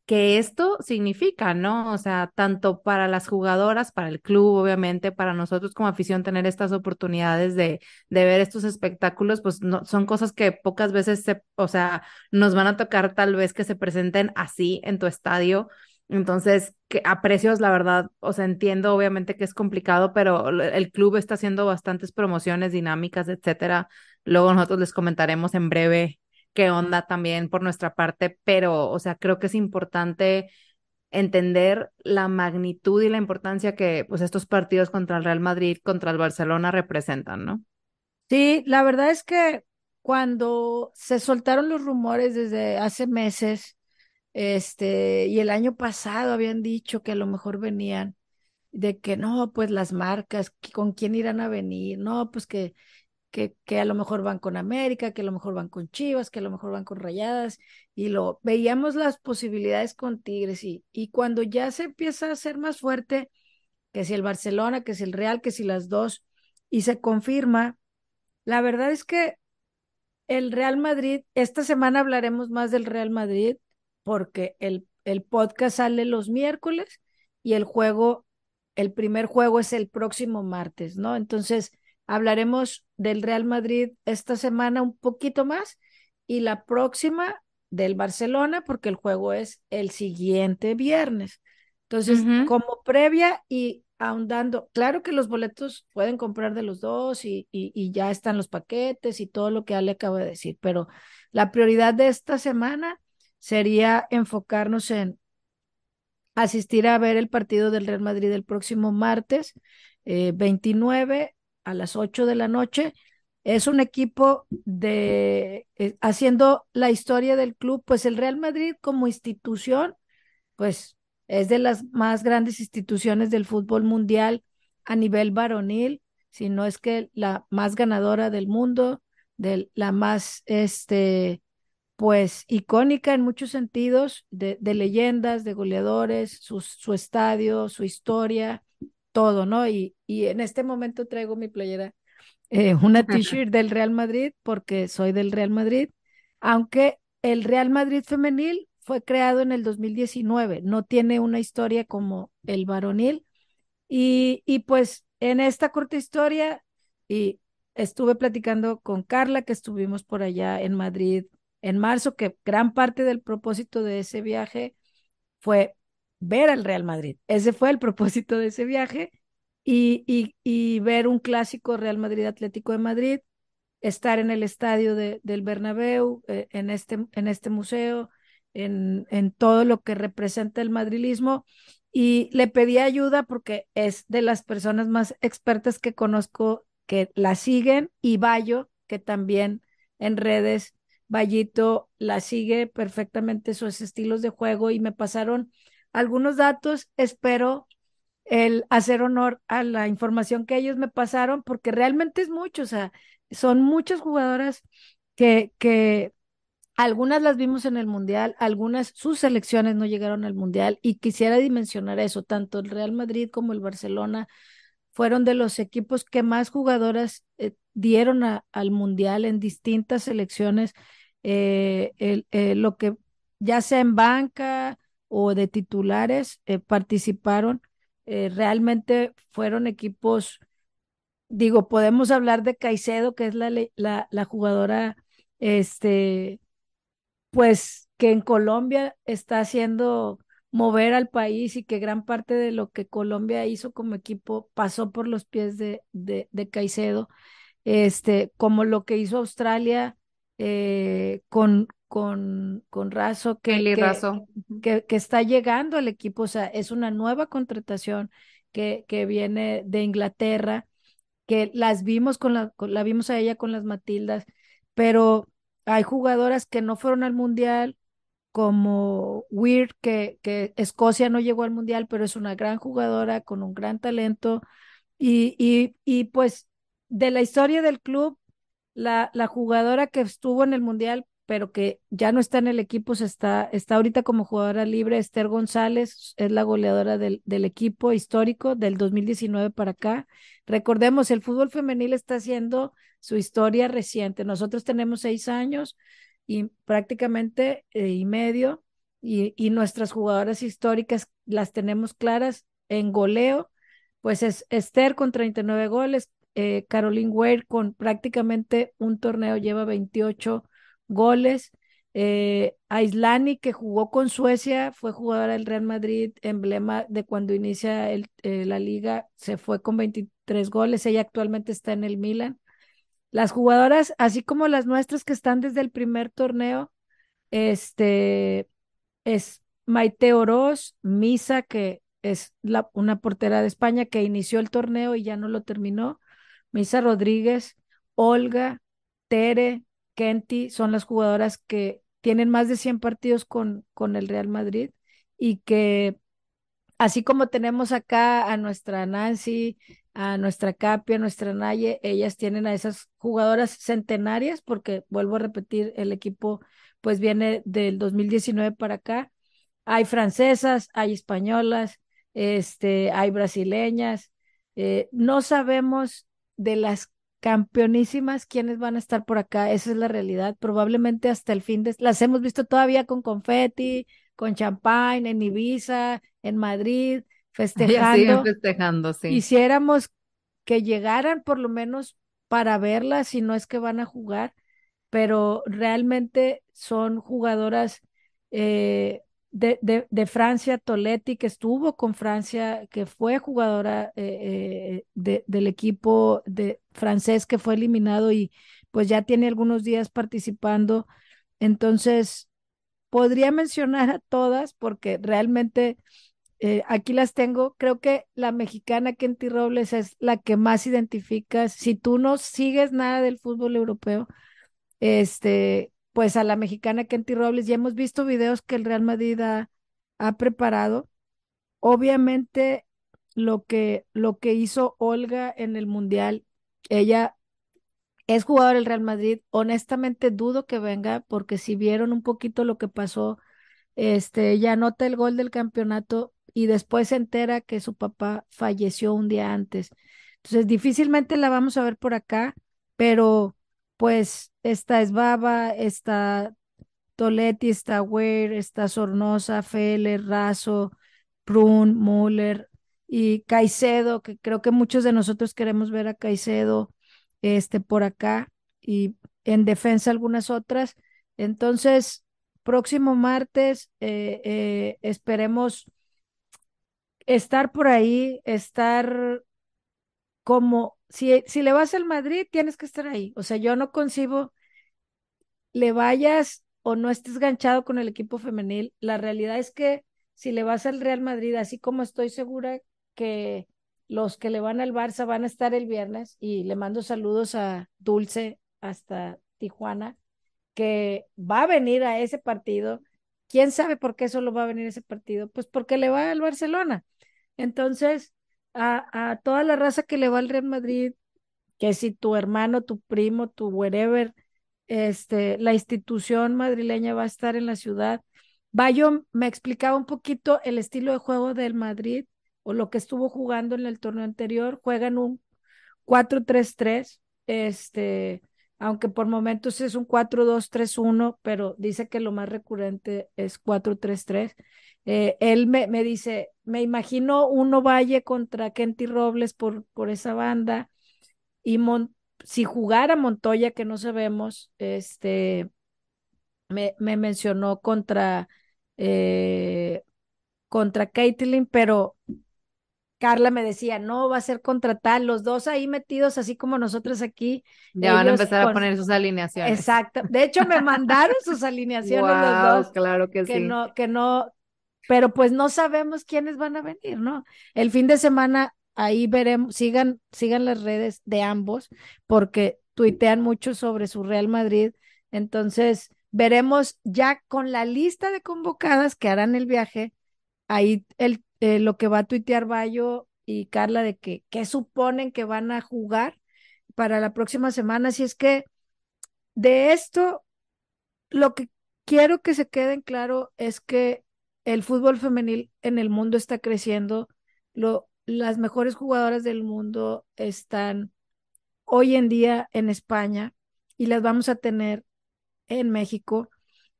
que esto significa, ¿no? O sea, tanto para las jugadoras, para el club, obviamente, para nosotros como afición, tener estas oportunidades de, de ver estos espectáculos, pues no, son cosas que pocas veces se, o sea, nos van a tocar tal vez que se presenten así en tu estadio. Entonces, que a precios, la verdad, o sea, entiendo obviamente que es complicado, pero el club está haciendo bastantes promociones dinámicas, etcétera. Luego nosotros les comentaremos en breve qué onda también por nuestra parte, pero, o sea, creo que es importante entender la magnitud y la importancia que pues estos partidos contra el Real Madrid, contra el Barcelona representan, ¿no? Sí, la verdad es que cuando se soltaron los rumores desde hace meses, este, y el año pasado habían dicho que a lo mejor venían de que no, pues las marcas, con quién irán a venir, no, pues que que, que, a lo mejor van con América, que a lo mejor van con Chivas, que a lo mejor van con Rayadas, y lo veíamos las posibilidades con Tigres, y, y cuando ya se empieza a ser más fuerte, que si el Barcelona, que si el Real, que si las dos, y se confirma, la verdad es que el Real Madrid, esta semana hablaremos más del Real Madrid, porque el, el podcast sale los miércoles y el juego, el primer juego es el próximo martes, ¿no? Entonces, Hablaremos del Real Madrid esta semana un poquito más y la próxima del Barcelona porque el juego es el siguiente viernes. Entonces, como previa y ahondando, claro que los boletos pueden comprar de los dos y, y, ya están los paquetes y todo lo que Ale acaba de decir, pero la prioridad de esta semana sería enfocarnos en asistir a ver el partido del Real Madrid el próximo martes eh, 29 a las 8 de la noche. Es un equipo de eh, haciendo la historia del club, pues el Real Madrid como institución, pues es de las más grandes instituciones del fútbol mundial a nivel varonil, si no es que la más ganadora del mundo, de la más este pues icónica en muchos sentidos, de, de leyendas, de goleadores, su, su estadio, su historia, todo, ¿no? Y, y en este momento traigo mi playera, eh, una t-shirt del Real Madrid, porque soy del Real Madrid, aunque el Real Madrid femenil fue creado en el 2019, no tiene una historia como el varonil. Y, y pues en esta corta historia, y estuve platicando con Carla, que estuvimos por allá en Madrid en marzo, que gran parte del propósito de ese viaje fue ver al Real Madrid. Ese fue el propósito de ese viaje y, y, y ver un clásico Real Madrid Atlético de Madrid, estar en el estadio de, del Bernabéu, eh, en, este, en este museo, en, en todo lo que representa el madrilismo. Y le pedí ayuda porque es de las personas más expertas que conozco que la siguen y Bayo, que también en redes, Vallito la sigue perfectamente sus estilos de juego y me pasaron algunos datos, espero el hacer honor a la información que ellos me pasaron, porque realmente es mucho, o sea, son muchas jugadoras que, que algunas las vimos en el Mundial, algunas sus selecciones no llegaron al Mundial y quisiera dimensionar eso, tanto el Real Madrid como el Barcelona fueron de los equipos que más jugadoras eh, dieron al Mundial en distintas selecciones, eh, eh, lo que ya sea en banca o de titulares participaron, realmente fueron equipos, digo, podemos hablar de Caicedo, que es la, la, la jugadora, este, pues que en Colombia está haciendo mover al país y que gran parte de lo que Colombia hizo como equipo pasó por los pies de, de, Caicedo, este, como lo que hizo Australia eh, con, con, con Razo, que, que, que, está llegando al equipo, o sea, es una nueva contratación que, que viene de Inglaterra, que las vimos con la, la vimos a ella con las Matildas, pero hay jugadoras que no fueron al Mundial, como Weird, que, que Escocia no llegó al Mundial, pero es una gran jugadora con un gran talento. Y, y, y pues de la historia del club, la, la jugadora que estuvo en el Mundial, pero que ya no está en el equipo, se está, está ahorita como jugadora libre, Esther González, es la goleadora del, del equipo histórico del 2019 para acá. Recordemos, el fútbol femenil está haciendo su historia reciente. Nosotros tenemos seis años y prácticamente eh, y medio y, y, nuestras jugadoras históricas las tenemos claras en goleo, pues es Esther con 39 goles, eh, Caroline Ware con prácticamente un torneo lleva 28 goles. Eh, Aislani, que jugó con Suecia, fue jugadora del Real Madrid, emblema de cuando inicia el, la liga, se fue con 23 goles. Ella actualmente está en el Milan. Las jugadoras, así como las nuestras que están desde el primer torneo, este es Maite Oroz, Misa, que es una portera de España que inició el torneo y ya no lo terminó. Misa Rodríguez, Olga, Tere, Kenty, son las jugadoras que tienen más de 100 partidos con, con el Real Madrid y que así como tenemos acá a nuestra Nancy, a nuestra Capia, a nuestra Naye, ellas tienen a esas jugadoras centenarias, porque vuelvo a repetir, el equipo pues viene del 2019 para acá. Hay francesas, hay españolas, este, hay brasileñas. Eh, no sabemos de las campeonísimas quiénes van a estar por acá, esa es la realidad. Probablemente hasta el fin de las hemos visto todavía con confeti, con champán, en Ibiza, en Madrid, festejando. festejando, sí. Quisiéramos que llegaran por lo menos para verlas, si no es que van a jugar, pero realmente son jugadoras eh, de, de, de, Francia, Toletti, que estuvo con Francia, que fue jugadora eh, eh, de, del equipo de francés que fue eliminado y pues ya tiene algunos días participando. Entonces, podría mencionar a todas porque realmente eh, aquí las tengo. Creo que la mexicana Kenty Robles es la que más identificas. Si tú no sigues nada del fútbol europeo, este, pues a la mexicana Kenty Robles ya hemos visto videos que el Real Madrid ha, preparado. Obviamente lo que, lo que hizo Olga en el Mundial, ella es jugadora del Real Madrid. Honestamente dudo que venga porque si vieron un poquito lo que pasó, este, ella anota el gol del campeonato y después se entera que su papá falleció un día antes. Entonces, difícilmente la vamos a ver por acá, pero pues esta es Baba, está Toletti, está Weir, está Sornosa, Feller, Razo, Prun, Müller y Caicedo, que creo que muchos de nosotros queremos ver a Caicedo este, por acá y en defensa algunas otras. Entonces, próximo martes eh, eh, esperemos estar por ahí, estar como, si, si le vas al Madrid, tienes que estar ahí. O sea, yo no concibo, le vayas o no estés ganchado con el equipo femenil. La realidad es que si le vas al Real Madrid, así como estoy segura que los que le van al Barça van a estar el viernes, y le mando saludos a Dulce hasta Tijuana, que va a venir a ese partido. ¿Quién sabe por qué solo va a venir ese partido? Pues porque le va al Barcelona. Entonces, a, a toda la raza que le va al Real Madrid, que si tu hermano, tu primo, tu wherever, este, la institución madrileña va a estar en la ciudad. Bayo me explicaba un poquito el estilo de juego del Madrid o lo que estuvo jugando en el torneo anterior. Juegan un 4-3-3, este, aunque por momentos es un 4-2-3-1, pero dice que lo más recurrente es 4-3-3. Eh, él me, me, dice, me imagino uno Valle contra Kenty Robles por, por esa banda y si jugara Montoya, que no sabemos, este, me, me mencionó contra, eh, contra Caitlin, pero Carla me decía, no, va a ser contra tal, los dos ahí metidos, así como nosotros aquí. Ya van a empezar a poner sus alineaciones. Exacto. De hecho, me mandaron sus alineaciones los dos. Claro que, que sí. No, que no, pero pues no sabemos quiénes van a venir, ¿no? El fin de semana ahí veremos, sigan, sigan las redes de ambos, porque tuitean mucho sobre su Real Madrid. Entonces, veremos ya con la lista de convocadas que harán el viaje, ahí el eh, lo que va a tuitear Bayo y Carla de que qué suponen que van a jugar para la próxima semana. Si es que de esto, lo que quiero que se queden claro es que el fútbol femenil en el mundo está creciendo. Lo, las mejores jugadoras del mundo están hoy en día en España y las vamos a tener en México.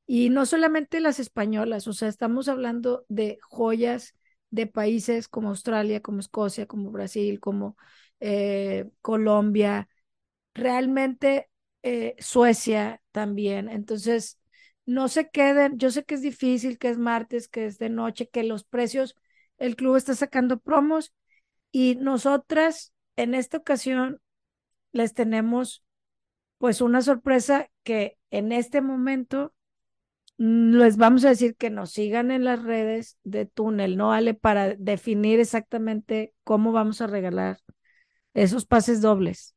Y no solamente las españolas, o sea, estamos hablando de joyas de países como Australia, como Escocia, como Brasil, como eh, Colombia, realmente eh, Suecia también. Entonces, no se queden, yo sé que es difícil, que es martes, que es de noche, que los precios, el club está sacando promos y nosotras en esta ocasión les tenemos pues una sorpresa que en este momento les vamos a decir que nos sigan en las redes de Túnel, ¿no, Ale? Para definir exactamente cómo vamos a regalar esos pases dobles.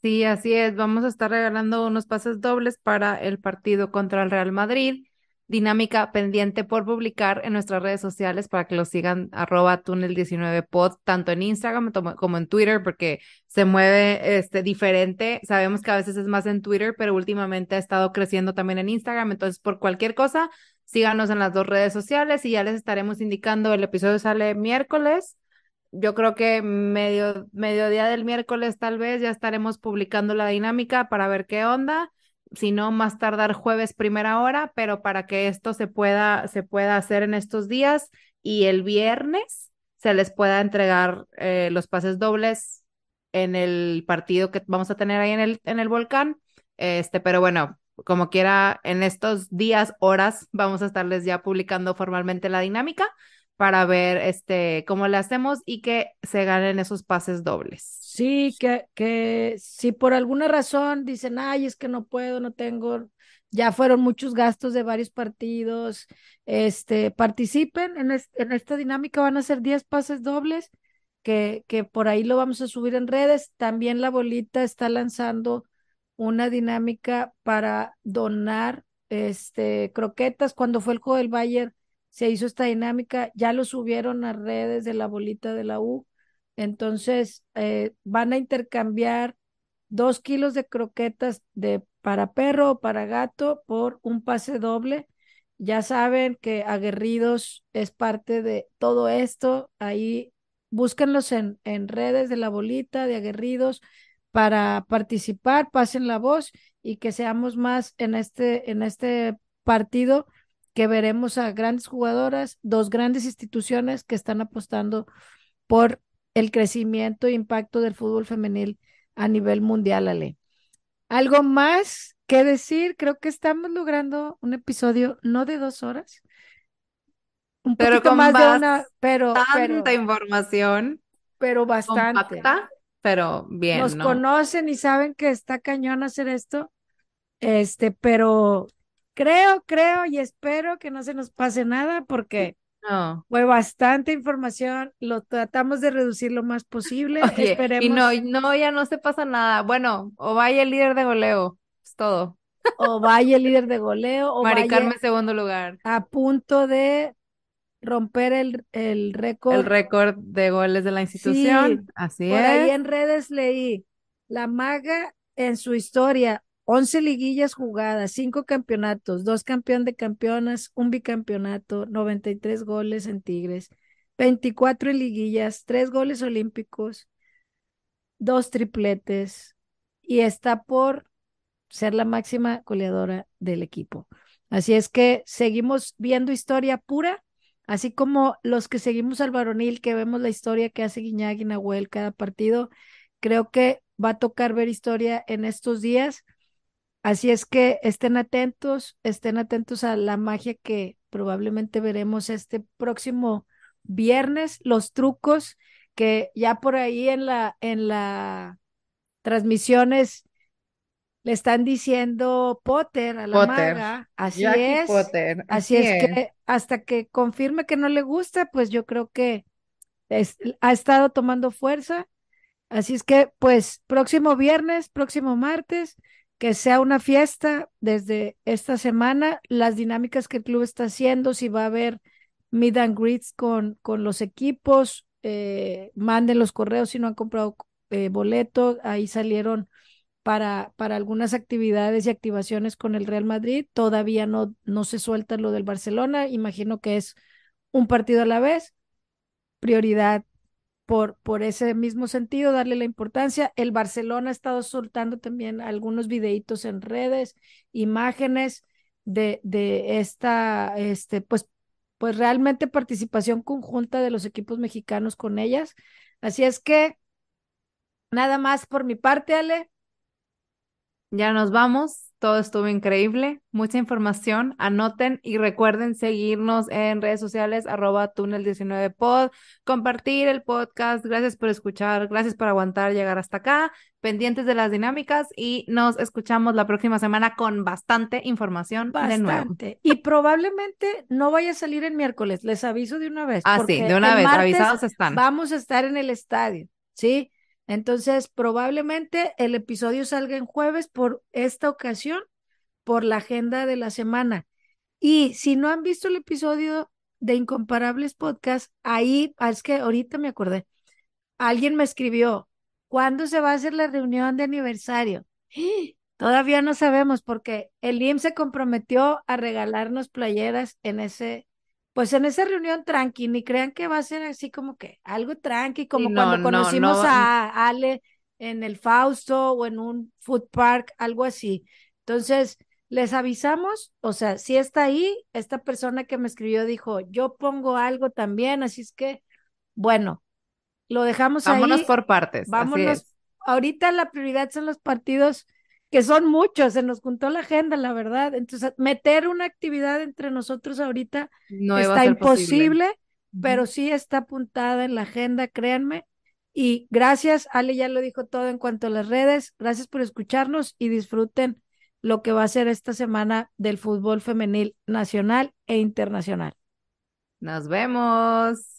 Sí, así es. Vamos a estar regalando unos pases dobles para el partido contra el Real Madrid dinámica pendiente por publicar en nuestras redes sociales para que lo sigan arroba túnel19pod, tanto en Instagram como en Twitter, porque se mueve este, diferente. Sabemos que a veces es más en Twitter, pero últimamente ha estado creciendo también en Instagram. Entonces, por cualquier cosa, síganos en las dos redes sociales y ya les estaremos indicando. El episodio sale miércoles. Yo creo que medio, mediodía del miércoles tal vez ya estaremos publicando la dinámica para ver qué onda si no más tardar jueves primera hora, pero para que esto se pueda, se pueda hacer en estos días y el viernes se les pueda entregar eh, los pases dobles en el partido que vamos a tener ahí en el, en el volcán. Este, pero bueno, como quiera, en estos días, horas, vamos a estarles ya publicando formalmente la dinámica para ver este, cómo le hacemos y que se ganen esos pases dobles. Sí, que, que si por alguna razón dicen, ay, es que no puedo, no tengo, ya fueron muchos gastos de varios partidos, este, participen en, en esta dinámica, van a ser 10 pases dobles, que, que por ahí lo vamos a subir en redes. También la bolita está lanzando una dinámica para donar este, croquetas. Cuando fue el juego del Bayern, se hizo esta dinámica, ya lo subieron a redes de la bolita de la U, entonces eh, van a intercambiar dos kilos de croquetas de para perro o para gato por un pase doble. Ya saben que Aguerridos es parte de todo esto. Ahí búsquenlos en, en redes de la bolita de Aguerridos para participar, pasen la voz y que seamos más en este, en este partido que veremos a grandes jugadoras, dos grandes instituciones que están apostando por el crecimiento e impacto del fútbol femenil a nivel mundial, Ale. ¿Algo más que decir? Creo que estamos logrando un episodio no de dos horas, un pero poquito más, de una, pero tanta información, pero bastante. Compacta, pero bien. Nos ¿no? conocen y saben que está cañón hacer esto, este, pero creo, creo y espero que no se nos pase nada porque no. fue bastante información, lo tratamos de reducir lo más posible. Oye, Esperemos. Y no, no, ya no se pasa nada. Bueno, o vaya el líder de goleo, es todo. O vaya el líder de goleo, o Mari vaya segundo lugar. a punto de romper el, el récord. El récord de goles de la institución. Sí, Así por es. ahí en redes leí, la maga en su historia, 11 liguillas jugadas, 5 campeonatos, 2 campeón de campeonas, un bicampeonato, 93 goles en Tigres, 24 en liguillas, 3 goles olímpicos, 2 tripletes y está por ser la máxima goleadora del equipo. Así es que seguimos viendo historia pura, así como los que seguimos al varonil, que vemos la historia que hace Guiñac y Nahuel cada partido. Creo que va a tocar ver historia en estos días. Así es que estén atentos, estén atentos a la magia que probablemente veremos este próximo viernes, los trucos que ya por ahí en la en la transmisiones le están diciendo Potter a la Potter. maga, así Jackie es, Potter, así así es es. que hasta que confirme que no le gusta, pues yo creo que es- ha estado tomando fuerza. Así es que, pues, próximo viernes, próximo martes, que sea una fiesta desde esta semana, las dinámicas que el club está haciendo, si va a haber meet and greets con, con los equipos, eh, manden los correos si no han comprado eh, boleto, ahí salieron para, para algunas actividades y activaciones con el Real Madrid, todavía no, no se suelta lo del Barcelona, imagino que es un partido a la vez, prioridad por, por ese mismo sentido, darle la importancia. El Barcelona ha estado soltando también algunos videitos en redes, imágenes de, de esta, este, pues, pues realmente participación conjunta de los equipos mexicanos con ellas. Así es que nada más por mi parte, Ale. Ya nos vamos. Todo estuvo increíble. Mucha información. Anoten y recuerden seguirnos en redes sociales, arroba túnel19pod, compartir el podcast. Gracias por escuchar. Gracias por aguantar llegar hasta acá. Pendientes de las dinámicas y nos escuchamos la próxima semana con bastante información de nuevo. Bastante. Y probablemente no vaya a salir el miércoles, les aviso de una vez. Ah, sí, de una vez, avisados están. Vamos a estar en el estadio, ¿sí? Entonces, probablemente el episodio salga en jueves por esta ocasión, por la agenda de la semana. Y si no han visto el episodio de Incomparables Podcast, ahí, ah, es que ahorita me acordé, alguien me escribió, ¿cuándo se va a hacer la reunión de aniversario? Todavía no sabemos porque el IMSS se comprometió a regalarnos playeras en ese, pues en esa reunión tranqui, ni crean que va a ser así como que algo tranqui, como no, cuando no, conocimos no. a Ale en el Fausto o en un food park, algo así. Entonces, les avisamos, o sea, si está ahí, esta persona que me escribió dijo, yo pongo algo también, así es que, bueno, lo dejamos Vámonos ahí. por partes. así Vámonos. es. Ahorita la prioridad son los partidos, que son muchos, se nos juntó la agenda, la verdad. Entonces, meter una actividad entre nosotros ahorita No está posible. imposible, pero sí está apuntada en la agenda, créanme. Y gracias, Ale ya lo dijo todo en cuanto a las redes. Gracias por escucharnos y disfruten lo que va a ser esta semana del fútbol femenil nacional e internacional. Nos vemos.